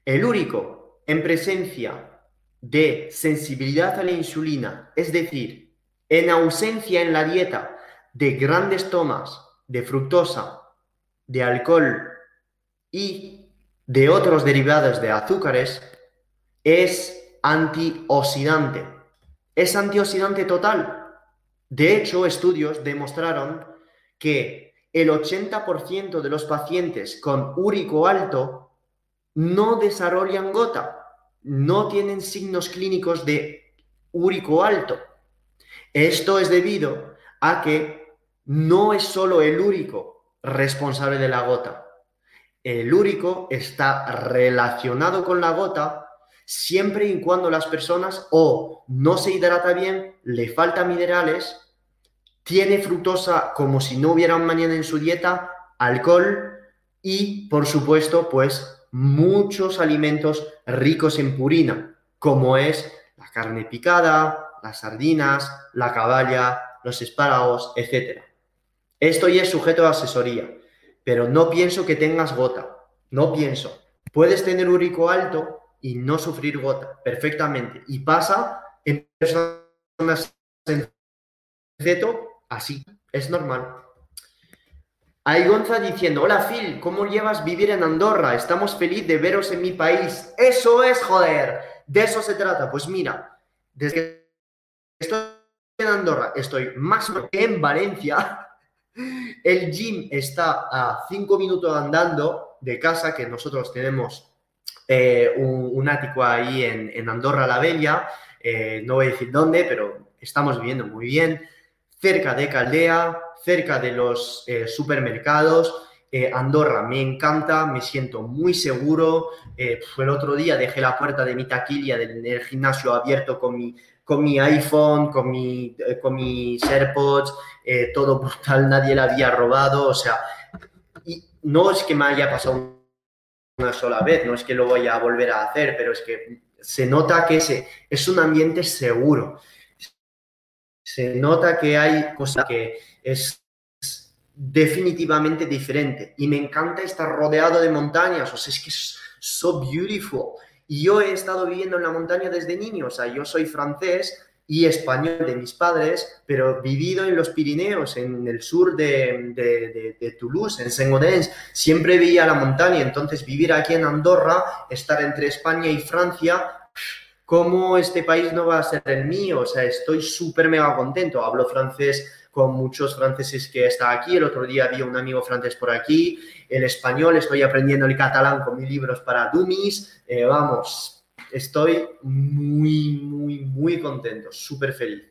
El úrico en presencia de sensibilidad a la insulina, es decir, en ausencia en la dieta de grandes tomas de fructosa, de alcohol y de otros derivados de azúcares, es antioxidante. Es antioxidante total. De hecho, estudios demostraron que el 80% de los pacientes con úrico alto no desarrollan gota, no tienen signos clínicos de úrico alto. Esto es debido a que no es solo el úrico responsable de la gota. el úrico está relacionado con la gota siempre y cuando las personas o no se hidrata bien, le falta minerales, tiene fructosa como si no hubiera mañana en su dieta, alcohol y, por supuesto, pues muchos alimentos ricos en purina, como es la carne picada, las sardinas, la caballa, los espárragos, etc. Esto ya es sujeto a asesoría, pero no pienso que tengas gota, no pienso. Puedes tener úrico alto y no sufrir gota perfectamente. Y pasa en personas en ceto así, es normal. Hay Gonza diciendo, hola Phil, ¿cómo llevas vivir en Andorra? Estamos felices de veros en mi país. Eso es, joder, de eso se trata. Pues mira, desde que estoy en Andorra, estoy más que en Valencia. <laughs> El gym está a cinco minutos andando de casa, que nosotros tenemos eh, un, ático ahí en, Andorra la Bella. Eh, no voy a decir dónde, pero estamos viviendo muy bien. Cerca de Caldea, cerca de los eh, supermercados. Eh, Andorra me encanta, me siento muy seguro. Eh, el otro día dejé la puerta de mi taquilla del, gimnasio abierto con mi, con mi iPhone, con, mi, con mis AirPods, todo brutal, nadie la había robado. O sea, y no es que me haya pasado una sola vez, no es que lo voy a volver a hacer, pero es que se nota que ese, es un ambiente seguro. Se nota que hay cosas que es definitivamente diferente. Y me encanta estar rodeado de montañas, o sea, es que es so beautiful. Y yo he estado viviendo en la montaña desde niño, o sea, yo soy francés y español de mis padres, pero vivido en los Pirineos, en el sur de, de, Toulouse, en Saint-Gaudens, siempre veía la montaña, entonces vivir aquí en Andorra, estar entre España y Francia, ¿cómo este país no va a ser el mío? O sea, estoy súper mega contento, hablo francés con muchos franceses que está aquí. El otro día había un amigo francés por aquí. El español, estoy aprendiendo el catalán con mis libros para dummies. Eh, vamos, estoy muy, muy, muy contento, súper feliz.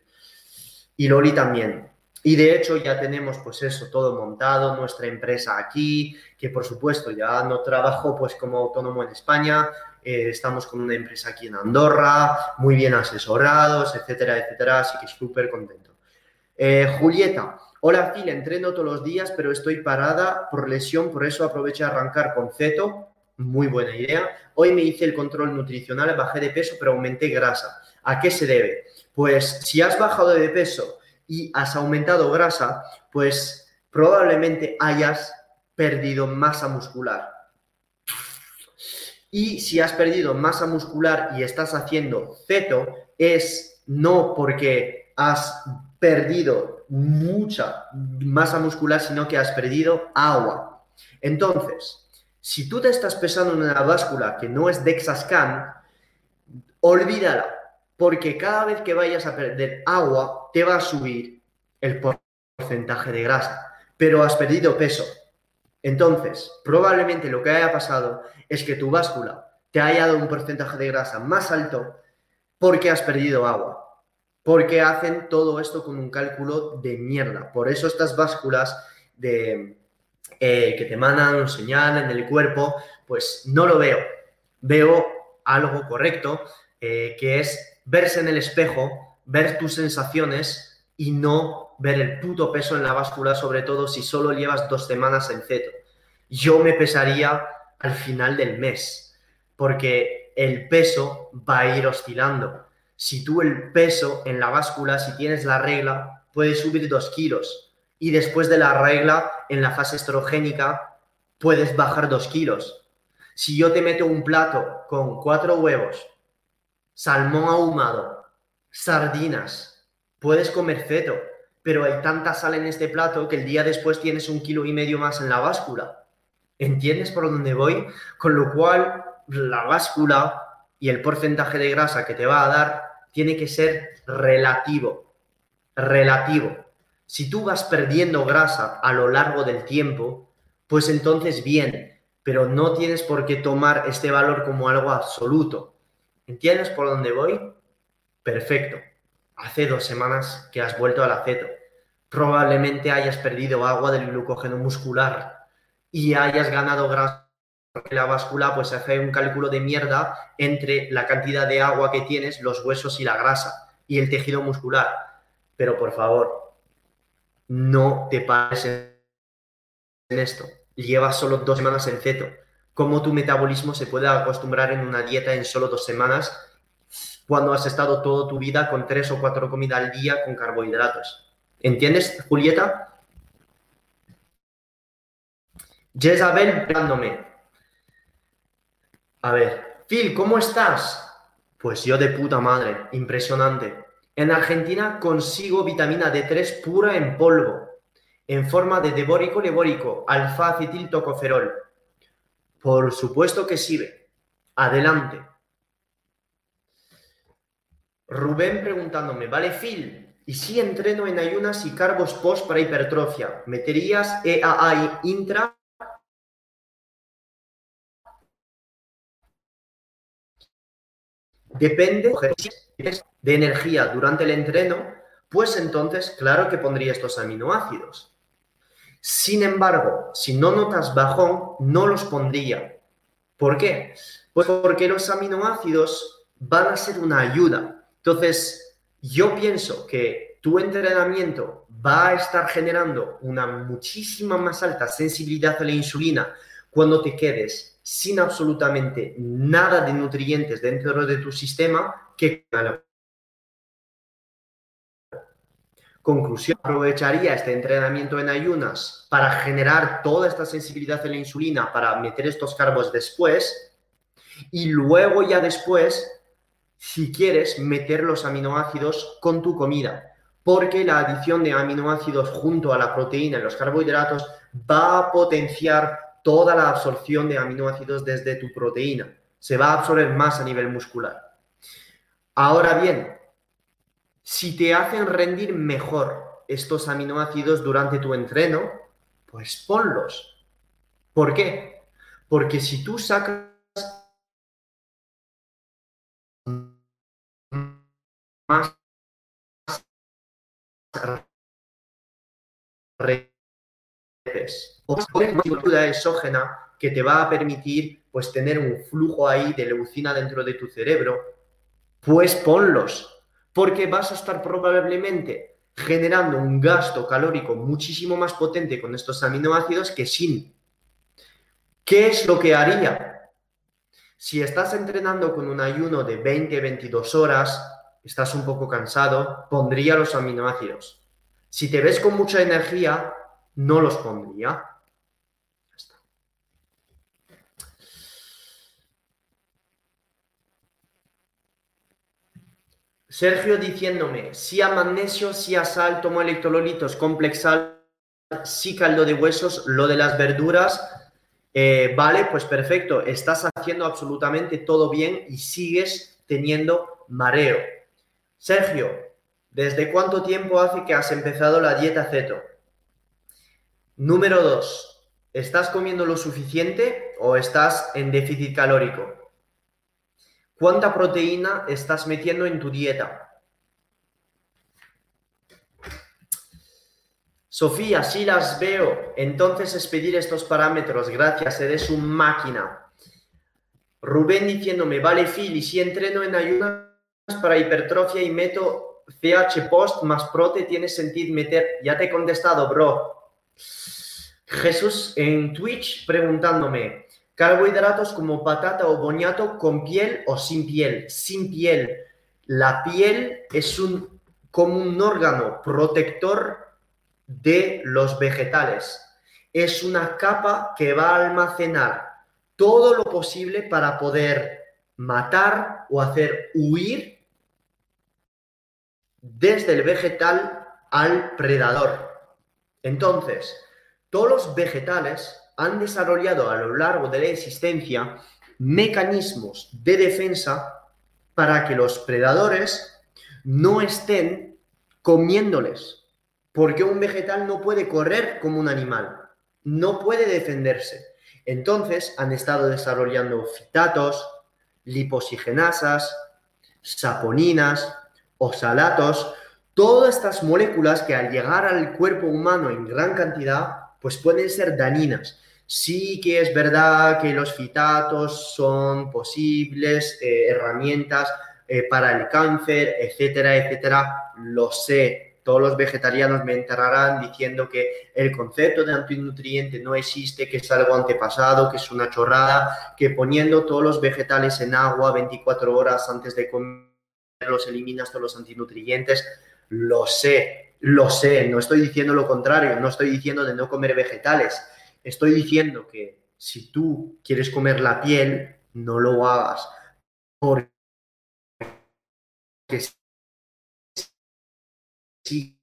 Y Loli también. Y de hecho ya tenemos pues eso todo montado, nuestra empresa aquí, que por supuesto ya no trabajo pues como autónomo en España, eh, estamos con una empresa aquí en Andorra, muy bien asesorados, etcétera, etcétera, así que súper contento. Eh, Julieta, hola Phil, entreno todos los días, pero estoy parada por lesión, por eso aprovecho a arrancar con Ceto. Muy buena idea. Hoy me hice el control nutricional, bajé de peso, pero aumenté grasa. ¿A qué se debe? Pues si has bajado de peso y has aumentado grasa, pues probablemente hayas perdido masa muscular. Y si has perdido masa muscular y estás haciendo ceto, es no porque has perdido mucha masa muscular, sino que has perdido agua. Entonces, si tú te estás pesando en una báscula que no es Dexascan, olvídala, porque cada vez que vayas a perder agua, te va a subir el porcentaje de grasa, pero has perdido peso. Entonces, probablemente lo que haya pasado es que tu báscula te haya dado un porcentaje de grasa más alto porque has perdido agua porque hacen todo esto con un cálculo de mierda. Por eso estas básculas eh, que te mandan un señal en el cuerpo, pues no lo veo. Veo algo correcto, eh, que es verse en el espejo, ver tus sensaciones y no ver el puto peso en la báscula, sobre todo si solo llevas dos semanas en ceto. Yo me pesaría al final del mes, porque el peso va a ir oscilando si tú el peso en la báscula, si tienes la regla, puedes subir dos kilos. Y después de la regla, en la fase estrogénica, puedes bajar dos kilos. Si yo te meto un plato con cuatro huevos, salmón ahumado, sardinas, puedes comer feto, pero hay tanta sal en este plato que el día después tienes un kilo y medio más en la báscula. ¿Entiendes por dónde voy? Con lo cual, la báscula y el porcentaje de grasa que te va a dar tiene que ser relativo. Relativo. Si tú vas perdiendo grasa a lo largo del tiempo, pues entonces bien, pero no tienes por qué tomar este valor como algo absoluto. ¿Entiendes por dónde voy? Perfecto. Hace dos semanas que has vuelto al aceto. Probablemente hayas perdido agua del glucógeno muscular y hayas ganado grasa la báscula pues hace un cálculo de mierda entre la cantidad de agua que tienes, los huesos y la grasa y el tejido muscular. Pero por favor, no te pares en esto. Llevas solo dos semanas en ceto. ¿Cómo tu metabolismo se puede acostumbrar en una dieta en solo dos semanas cuando has estado toda tu vida con tres o cuatro comidas al día con carbohidratos? ¿Entiendes, Julieta? Jezabel esperándome. A ver, Phil, ¿cómo estás? Pues yo de puta madre, impresionante. En Argentina consigo vitamina D3 pura en polvo, en forma de debórico lebórico, alfa acetil. Por supuesto que sirve. Adelante. Rubén preguntándome, vale Phil, ¿y si entreno en ayunas y carbos post para hipertrofia? ¿Meterías EAA intra depende de energía durante el entreno, pues entonces claro que pondría estos aminoácidos. Sin embargo, si no notas bajón, no los pondría. ¿Por qué? Pues porque los aminoácidos van a ser una ayuda. Entonces, yo pienso que tu entrenamiento va a estar generando una muchísima más alta sensibilidad a la insulina cuando te quedes sin absolutamente nada de nutrientes dentro de tu sistema que Conclusión, aprovecharía este entrenamiento en ayunas para generar toda esta sensibilidad a la insulina, para meter estos carbos después y luego ya después, si quieres, meter los aminoácidos con tu comida, porque la adición de aminoácidos junto a la proteína y los carbohidratos va a potenciar toda la absorción de aminoácidos desde tu proteína. Se va a absorber más a nivel muscular. Ahora bien, si te hacen rendir mejor estos aminoácidos durante tu entreno, pues ponlos. ¿Por qué? Porque si tú sacas más o una exógena que te va a permitir pues tener un flujo ahí de leucina dentro de tu cerebro, pues ponlos, porque vas a estar probablemente generando un gasto calórico muchísimo más potente con estos aminoácidos que sin. ¿Qué es lo que haría? Si estás entrenando con un ayuno de 20-22 horas, estás un poco cansado, pondría los aminoácidos. Si te ves con mucha energía, no los pondría. Sergio diciéndome, si a magnesio, si a sal, tomo electrolitos, complexal, si caldo de huesos, lo de las verduras, eh, vale, pues perfecto, estás haciendo absolutamente todo bien y sigues teniendo mareo. Sergio, ¿desde cuánto tiempo hace que has empezado la dieta ceto? Número dos, ¿estás comiendo lo suficiente o estás en déficit calórico? ¿Cuánta proteína estás metiendo en tu dieta? Sofía, si las veo, entonces es pedir estos parámetros. Gracias, eres un máquina. Rubén diciéndome, vale, y si entreno en ayunas para hipertrofia y meto CH post más prote, tiene sentido meter. Ya te he contestado, bro. Jesús en Twitch preguntándome, carbohidratos como patata o boñato con piel o sin piel. Sin piel. La piel es un, como un órgano protector de los vegetales. Es una capa que va a almacenar todo lo posible para poder matar o hacer huir desde el vegetal al predador. Entonces, todos los vegetales han desarrollado a lo largo de la existencia mecanismos de defensa para que los predadores no estén comiéndoles, porque un vegetal no puede correr como un animal, no puede defenderse. Entonces han estado desarrollando fitatos, liposigenasas, saponinas, oxalatos, todas estas moléculas que al llegar al cuerpo humano en gran cantidad, pues pueden ser dañinas. Sí que es verdad que los fitatos son posibles eh, herramientas eh, para el cáncer, etcétera, etcétera. Lo sé. Todos los vegetarianos me enterrarán diciendo que el concepto de antinutriente no existe, que es algo antepasado, que es una chorrada, que poniendo todos los vegetales en agua 24 horas antes de comer los eliminas todos los antinutrientes. Lo sé, lo sé, no estoy diciendo lo contrario, no estoy diciendo de no comer vegetales Estoy diciendo que si tú quieres comer la piel, no lo hagas. Porque si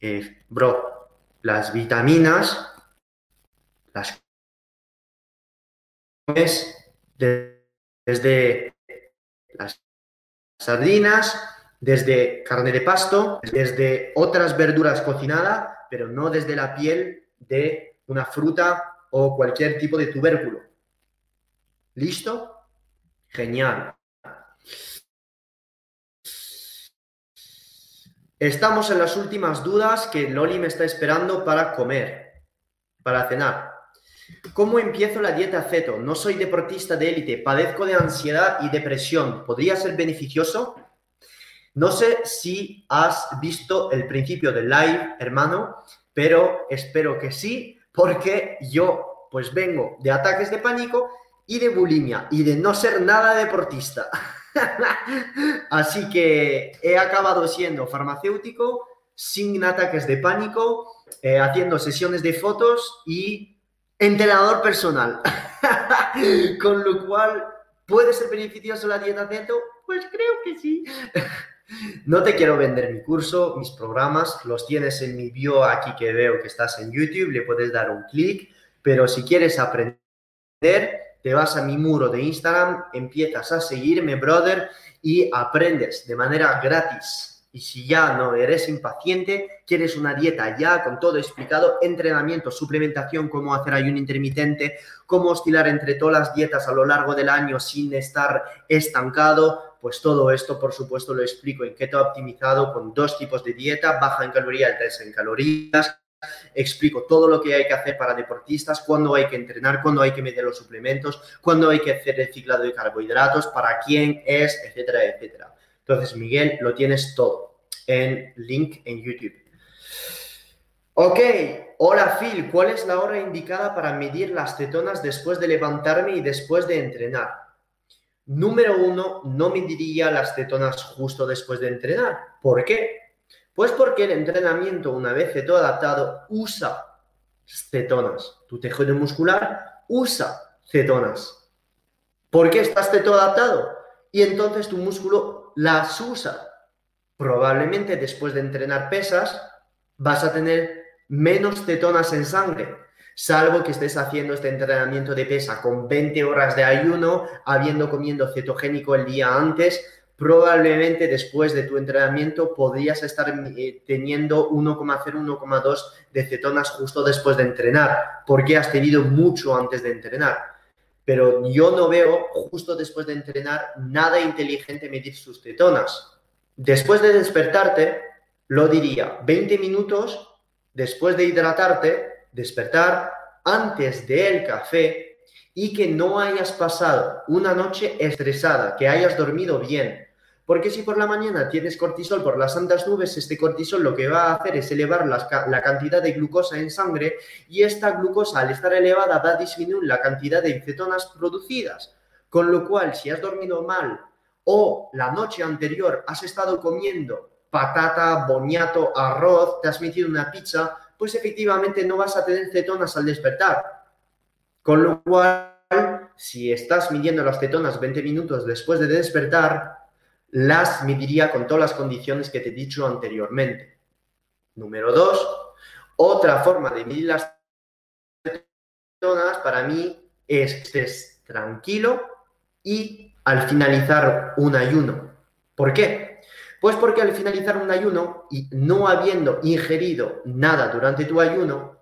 eh, bro, las vitaminas las desde las sardinas desde carne de pasto, desde otras verduras cocinadas, pero no desde la piel de una fruta o cualquier tipo de tubérculo. ¿Listo? Genial. Estamos en las últimas dudas que Loli me está esperando para comer, para cenar. ¿Cómo empiezo la dieta ceto? No soy deportista de élite, padezco de ansiedad y depresión. ¿Podría ser beneficioso? No sé si has visto el principio del live, hermano, pero espero que sí, porque yo pues vengo de ataques de pánico y de bulimia y de no ser nada deportista. <laughs> Así que he acabado siendo farmacéutico sin ataques de pánico, eh, haciendo sesiones de fotos y entrenador personal. <laughs> Con lo cual, ¿puede ser beneficioso la dieta keto? Pues creo que sí. <laughs> No te quiero vender mi curso, mis programas, los tienes en mi bio aquí que veo que estás en YouTube, le puedes dar un clic, pero si quieres aprender, te vas a mi muro de Instagram, empiezas a seguirme, brother, y aprendes de manera gratis. Y si ya no eres impaciente, quieres una dieta ya con todo explicado, entrenamiento, suplementación, cómo hacer ayuno intermitente, cómo oscilar entre todas las dietas a lo largo del año sin estar estancado, pues todo esto, por supuesto, lo explico en Keto Optimizado con dos tipos de dieta, baja en calorías, alta en calorías. Explico todo lo que hay que hacer para deportistas, cuándo hay que entrenar, cuándo hay que medir los suplementos, cuándo hay que hacer el ciclado de carbohidratos, para quién es, etcétera, etcétera. Entonces, Miguel, lo tienes todo en link en YouTube. Ok, hola Phil, ¿cuál es la hora indicada para medir las cetonas después de levantarme y después de entrenar? Número uno, no mediría las cetonas justo después de entrenar. ¿Por qué? Pues porque el entrenamiento, una vez ceto adaptado, usa cetonas. Tu tejido muscular usa cetonas. ¿Por qué estás ceto adaptado? Y entonces tu músculo las usa. Probablemente después de entrenar pesas vas a tener menos cetonas en sangre salvo que estés haciendo este entrenamiento de pesa con 20 horas de ayuno, habiendo comiendo cetogénico el día antes, probablemente después de tu entrenamiento podrías estar eh, teniendo 1,0, 1,2 de cetonas justo después de entrenar, porque has tenido mucho antes de entrenar. Pero yo no veo justo después de entrenar nada inteligente medir sus cetonas. Después de despertarte, lo diría 20 minutos después de hidratarte, despertar antes del café y que no hayas pasado una noche estresada, que hayas dormido bien. Porque si por la mañana tienes cortisol por las santas nubes, este cortisol lo que va a hacer es elevar la, cantidad de glucosa en sangre y esta glucosa al estar elevada va a disminuir la cantidad de cetonas producidas. Con lo cual, si has dormido mal o la noche anterior has estado comiendo patata, boniato, arroz, te has metido una pizza, pues efectivamente no vas a tener cetonas al despertar. Con lo cual, si estás midiendo las cetonas 20 minutos después de despertar, las mediría con todas las condiciones que te he dicho anteriormente. Número dos, otra forma de medir las cetonas para mí es que estés tranquilo y al finalizar un ayuno. ¿Por qué? Pues porque al finalizar un ayuno y no habiendo ingerido nada durante tu ayuno,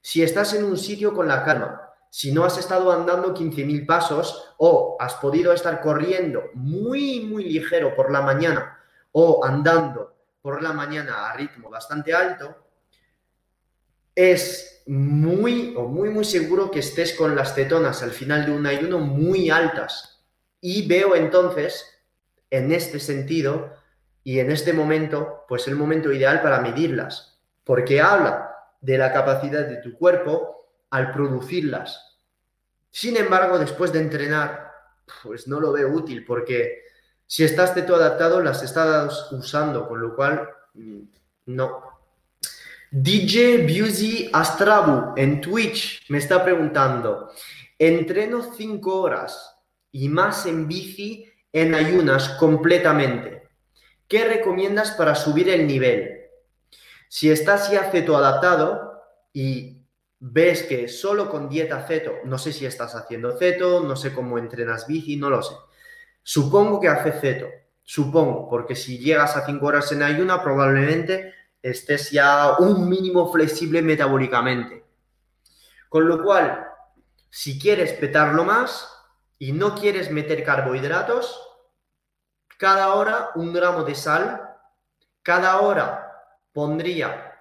si estás en un sitio con la calma, si no has estado andando 15.000 pasos o has podido estar corriendo muy, muy ligero por la mañana o andando por la mañana a ritmo bastante alto, es muy o muy muy seguro que estés con las cetonas al final de un ayuno muy altas. Y veo entonces, en este sentido y en este momento, pues el momento ideal para medirlas, porque habla de la capacidad de tu cuerpo al producirlas. Sin embargo, después de entrenar, pues no lo veo útil, porque si estás teto adaptado, las estás usando, con lo cual, mm, no, DJ Busy Astrabu en Twitch me está preguntando, entreno 5 horas y más en bici en ayunas completamente. ¿Qué recomiendas para subir el nivel? Si estás ya ceto adaptado y ves que solo con dieta ceto, no sé si estás haciendo ceto, no sé cómo entrenas bici, no lo sé. Supongo que hace ceto, supongo, porque si llegas a 5 horas en ayuna, probablemente estés ya un mínimo flexible metabólicamente. Con lo cual, si quieres petarlo más y no quieres meter carbohidratos, cada hora un gramo de sal, cada hora pondría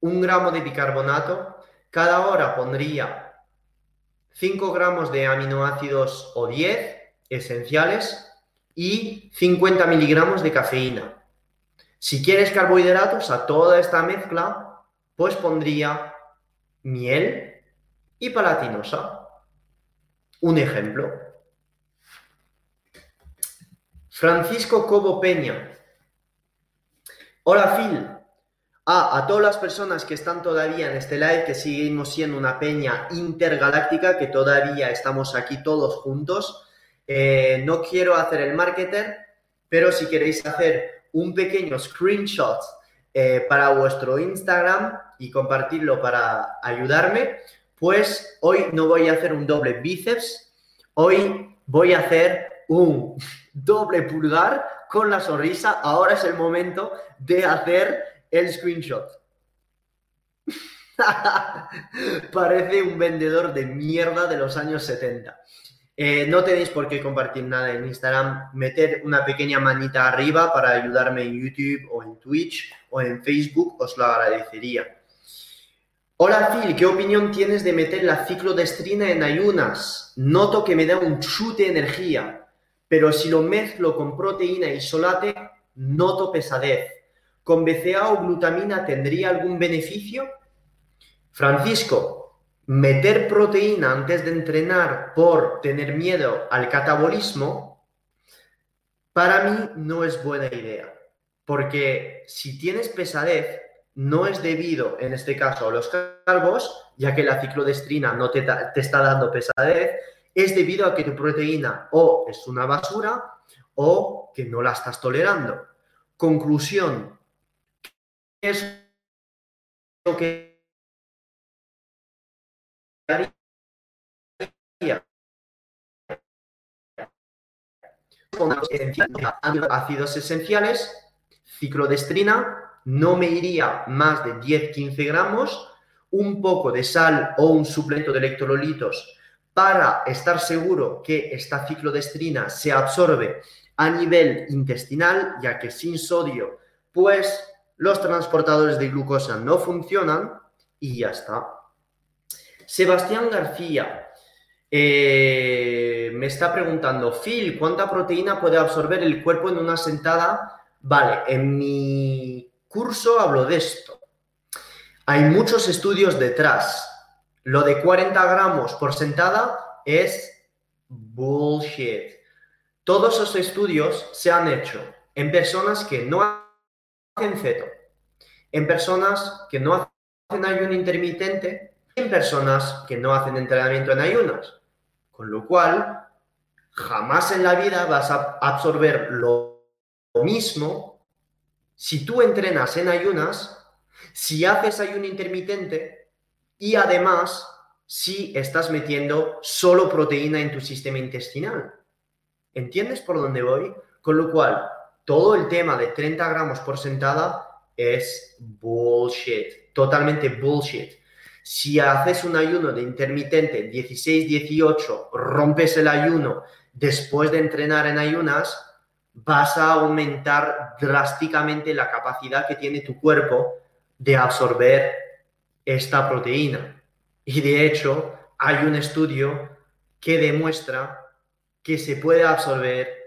un gramo de bicarbonato, cada hora pondría 5 gramos de aminoácidos o 10 esenciales y 50 miligramos de cafeína. Si quieres carbohidratos a toda esta mezcla, pues pondría miel y palatinosa. Un ejemplo. Francisco Cobo Peña. Hola Phil. Ah, a todas las personas que están todavía en este live, que seguimos siendo una peña intergaláctica, que todavía estamos aquí todos juntos. Eh, no quiero hacer el marketer, pero si queréis hacer un pequeño screenshot eh, para vuestro Instagram y compartirlo para ayudarme, pues hoy no voy a hacer un doble bíceps, hoy voy a hacer un doble pulgar con la sonrisa. Ahora es el momento de hacer el screenshot. <laughs> Parece un vendedor de mierda de los años 70. Eh, no tenéis por qué compartir nada en Instagram, meter una pequeña manita arriba para ayudarme en YouTube o en Twitch o en Facebook, os lo agradecería. Hola Phil, ¿qué opinión tienes de meter la ciclodestrina en ayunas? Noto que me da un chute de energía, pero si lo mezclo con proteína y solate, noto pesadez. ¿Con BCA o glutamina tendría algún beneficio? Francisco, meter proteína antes de entrenar por tener miedo al catabolismo, para mí no es buena idea. Porque si tienes pesadez, no es debido, en este caso, a los carbos, ya que la ciclodestrina no te, te está dando pesadez, es debido a que tu proteína o es una basura o que no la estás tolerando. Conclusión, ¿qué es lo que ácidos esenciales, ciclodestrina, no me iría más de 10-15 gramos, un poco de sal o un suplemento de electrolitos para estar seguro que esta ciclodestrina se absorbe a nivel intestinal, ya que sin sodio, pues los transportadores de glucosa no funcionan y ya está. Sebastián García eh, me está preguntando, Phil, ¿cuánta proteína puede absorber el cuerpo en una sentada? Vale, en mi curso hablo de esto. Hay muchos estudios detrás. Lo de 40 gramos por sentada es bullshit. Todos esos estudios se han hecho en personas que no hacen ceto, en personas que no hacen ayuno intermitente en personas que no hacen entrenamiento en ayunas. Con lo cual, jamás en la vida vas a absorber lo mismo si tú entrenas en ayunas, si haces ayuno intermitente y además si estás metiendo solo proteína en tu sistema intestinal. ¿Entiendes por dónde voy? Con lo cual, todo el tema de 30 gramos por sentada es bullshit, totalmente bullshit. Si haces un ayuno de intermitente 16-18, rompes el ayuno después de entrenar en ayunas, vas a aumentar drásticamente la capacidad que tiene tu cuerpo de absorber esta proteína. Y de hecho, hay un estudio que demuestra que se puede absorber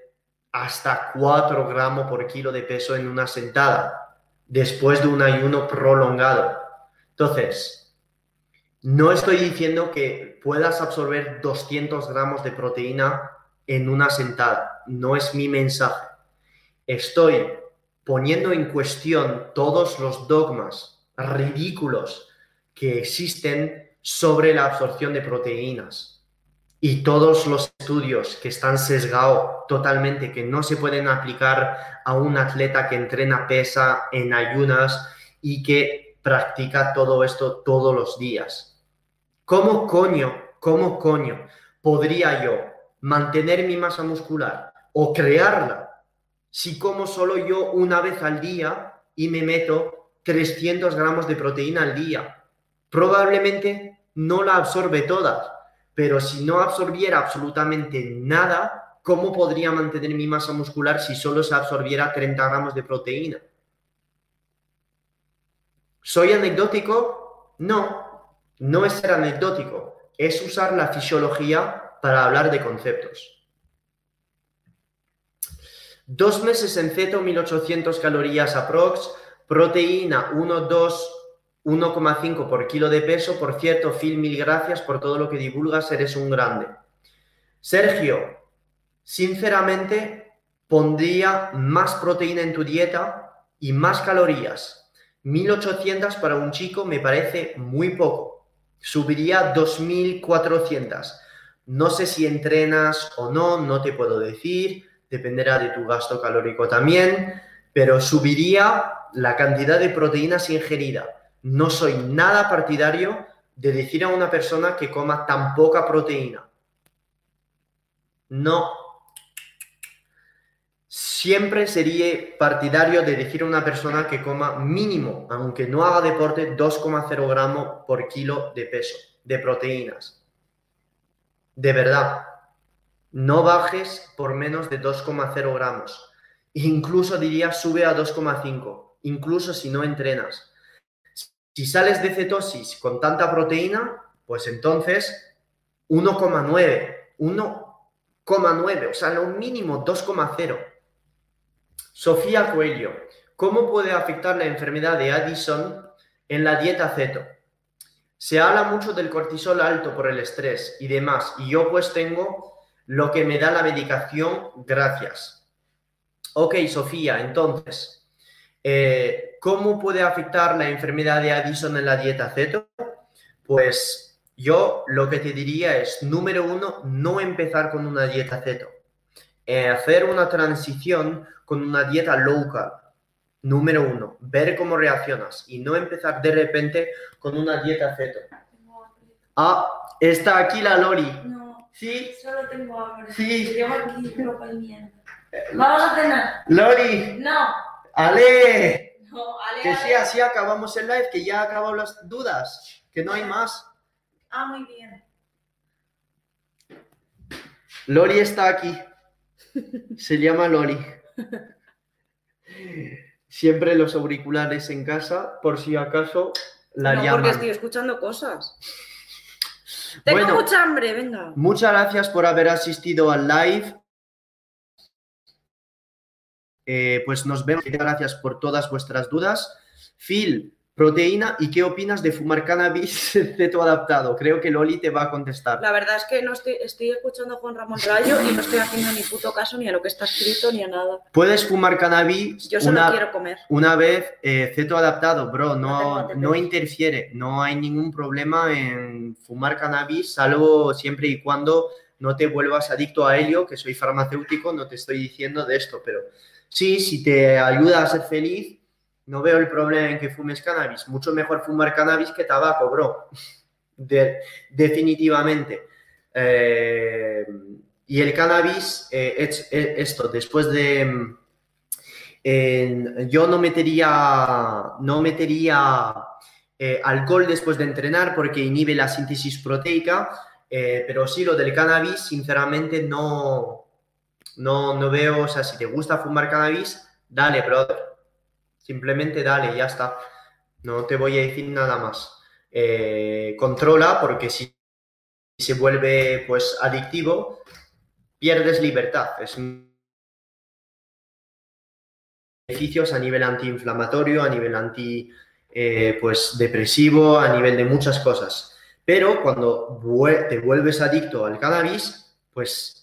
hasta 4 gramos por kilo de peso en una sentada después de un ayuno prolongado. Entonces, no estoy diciendo que puedas absorber 200 gramos de proteína en una sentada. No es mi mensaje. Estoy poniendo en cuestión todos los dogmas ridículos que existen sobre la absorción de proteínas y todos los estudios que están sesgados totalmente, que no se pueden aplicar a un atleta que entrena pesa en ayunas y que practica todo esto todos los días. ¿Cómo coño, cómo coño podría yo mantener mi masa muscular o crearla si como solo yo una vez al día y me meto 300 gramos de proteína al día? Probablemente no la absorbe toda, pero si no absorbiera absolutamente nada, ¿cómo podría mantener mi masa muscular si solo se absorbiera 30 gramos de proteína? ¿Soy anecdótico? No, no es ser anecdótico, es usar la fisiología para hablar de conceptos. Dos meses en ceto, 1800 calorías aprox, proteína 1, 2, 1,5 por kilo de peso. Por cierto, Phil, mil gracias por todo lo que divulgas, eres un grande. Sergio, sinceramente, pondría más proteína en tu dieta y más calorías. 1800 para un chico me parece muy poco. Subiría 2400. No sé si entrenas o no, no te puedo decir, dependerá de tu gasto calórico también, pero subiría la cantidad de proteínas ingerida no soy nada partidario de decir a una persona que coma tan poca proteína. No. Siempre sería partidario de decir a una persona que coma mínimo, aunque no haga deporte, 2,0 gramos por kilo de peso, de proteínas. De verdad, no bajes por menos de 2,0 gramos. Incluso diría sube a 2,5, incluso si no entrenas. Si sales de cetosis con tanta proteína, pues entonces 1,9, 1,9, o sea, lo mínimo 2,0. Sofía Coelho, ¿cómo puede afectar la enfermedad de Addison en la dieta ceto? Se habla mucho del cortisol alto por el estrés y demás, y yo pues tengo lo que me da la medicación, gracias. Ok, Sofía, entonces, eh, ¿Cómo puede afectar la enfermedad de Addison en la dieta ceto? Pues yo lo que te diría es, número uno, no empezar con una dieta ceto. Eh, hacer una transición con una dieta low carb. Número uno, ver cómo reaccionas y no empezar de repente con una dieta ceto. Ah, está aquí la Lori. No. ¿Sí? Solo tengo hambre. Sí. Llevo aquí ropa y mierda. Vamos a cenar. Lori, No. Ale. No, Ale, Que sí, así acabamos el live, que ya acabado las dudas, que no hay más. Ah, muy bien. Lori está aquí. Se llama Lori. Siempre los auriculares en casa, por si acaso la no, llaman. porque estoy escuchando cosas. Tengo Bueno. mucha hambre, venga. Muchas gracias por haber asistido al live. Eh, pues nos vemos. Gracias por todas vuestras dudas. Phil, proteína, ¿y qué opinas de fumar cannabis <laughs> ceto adaptado? Creo que Loli te va a contestar. La verdad es que no estoy, estoy escuchando a Juan Ramón Rayo y no estoy haciendo ni puto caso ni a lo que está escrito ni a nada. Puedes fumar cannabis Yo solo una, quiero comer. una vez eh, ceto adaptado, bro, No no, no interfiere, no hay ningún problema en fumar cannabis, salvo siempre y cuando no te vuelvas adicto a helio, que soy farmacéutico, no te estoy diciendo de esto, pero sí, si te ayuda a ser feliz, no veo el problema en que fumes cannabis. Mucho mejor fumar cannabis que tabaco, bro. <laughs> De- definitivamente. Eh, y el cannabis, eh, es, es esto, después de... mm, yo no metería, no metería eh, alcohol después de entrenar porque inhibe la síntesis proteica, pero sí lo del cannabis, sinceramente, no, no, no veo, o sea, si te gusta fumar cannabis, dale, brother. Simplemente dale, ya está. No te voy a decir nada más. Eh, controla, porque si se vuelve pues adictivo, pierdes libertad. Es beneficios a nivel antiinflamatorio, a nivel anti eh, pues depresivo, a nivel de muchas cosas. Pero cuando te vuelves adicto al cannabis, pues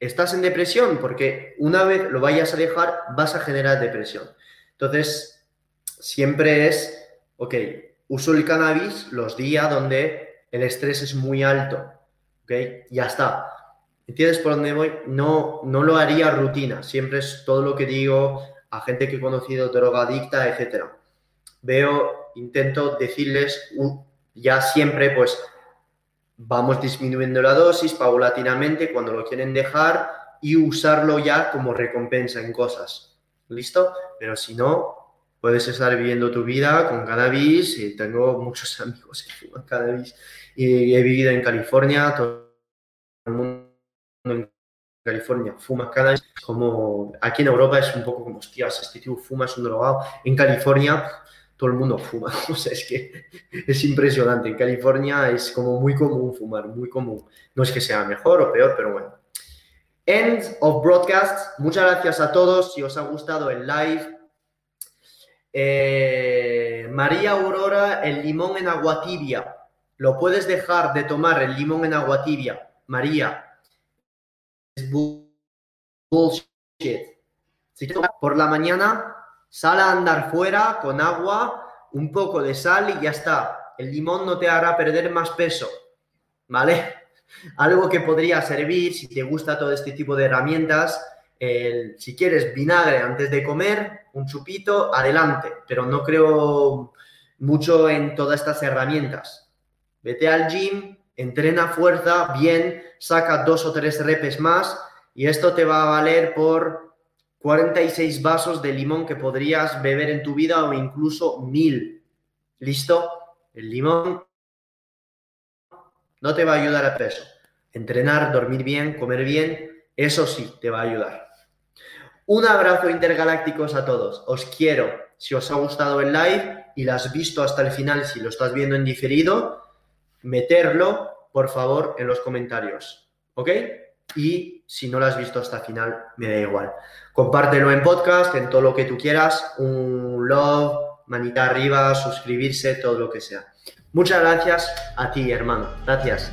estás en depresión porque una vez lo vayas a dejar vas a generar depresión. Entonces, siempre es, ok, uso el cannabis los días donde el estrés es muy alto, ok, ya está. ¿Entiendes por dónde voy? No, no lo haría rutina, siempre es todo lo que digo a gente que he conocido drogadicta, etc. Veo, intento decirles ya siempre, pues vamos disminuyendo la dosis paulatinamente cuando lo quieren dejar y usarlo ya como recompensa en cosas. ¿Listo? Pero si no, puedes estar viviendo tu vida con cannabis y tengo muchos <laughs> amigos que fuman cannabis y he vivido en California, todo el mundo en California fuma cannabis, como aquí en Europa es un poco como, hostias, este tío fuma, es un drogado. En California todo el mundo fuma, <laughs> o sea, es que es impresionante. En California es como muy común fumar, muy común. No es que sea mejor o peor, pero bueno. End of broadcast. Muchas gracias a todos. Si os ha gustado el live. Eh, María Aurora, el limón en agua tibia. Lo puedes dejar de tomar el limón en agua tibia. María. Es bullshit. Por la mañana, sal a andar fuera con agua, un poco de sal y ya está. El limón no te hará perder más peso. ¿Vale? <laughs> Algo que podría servir, si te gusta todo este tipo de herramientas, si quieres vinagre antes de comer, un chupito, adelante, pero no creo mucho en todas estas herramientas. Vete al gym, entrena fuerza, bien, saca dos o tres repes más y esto te va a valer por 46 vasos de limón que podrías beber en tu vida o incluso mil. ¿Listo? El limón no te va a ayudar a peso. Entrenar, dormir bien, comer bien, eso sí te va a ayudar. Un abrazo intergalácticos a todos. Os quiero. Si os ha gustado el live y lo has visto hasta el final, si lo estás viendo en diferido, meterlo, por favor, en los comentarios. ¿Ok? Y si no lo has visto hasta el final, me da igual. Compártelo en podcast, en todo lo que tú quieras. Un love, manita arriba, suscribirse, todo lo que sea. Muchas gracias a ti, hermano. Gracias.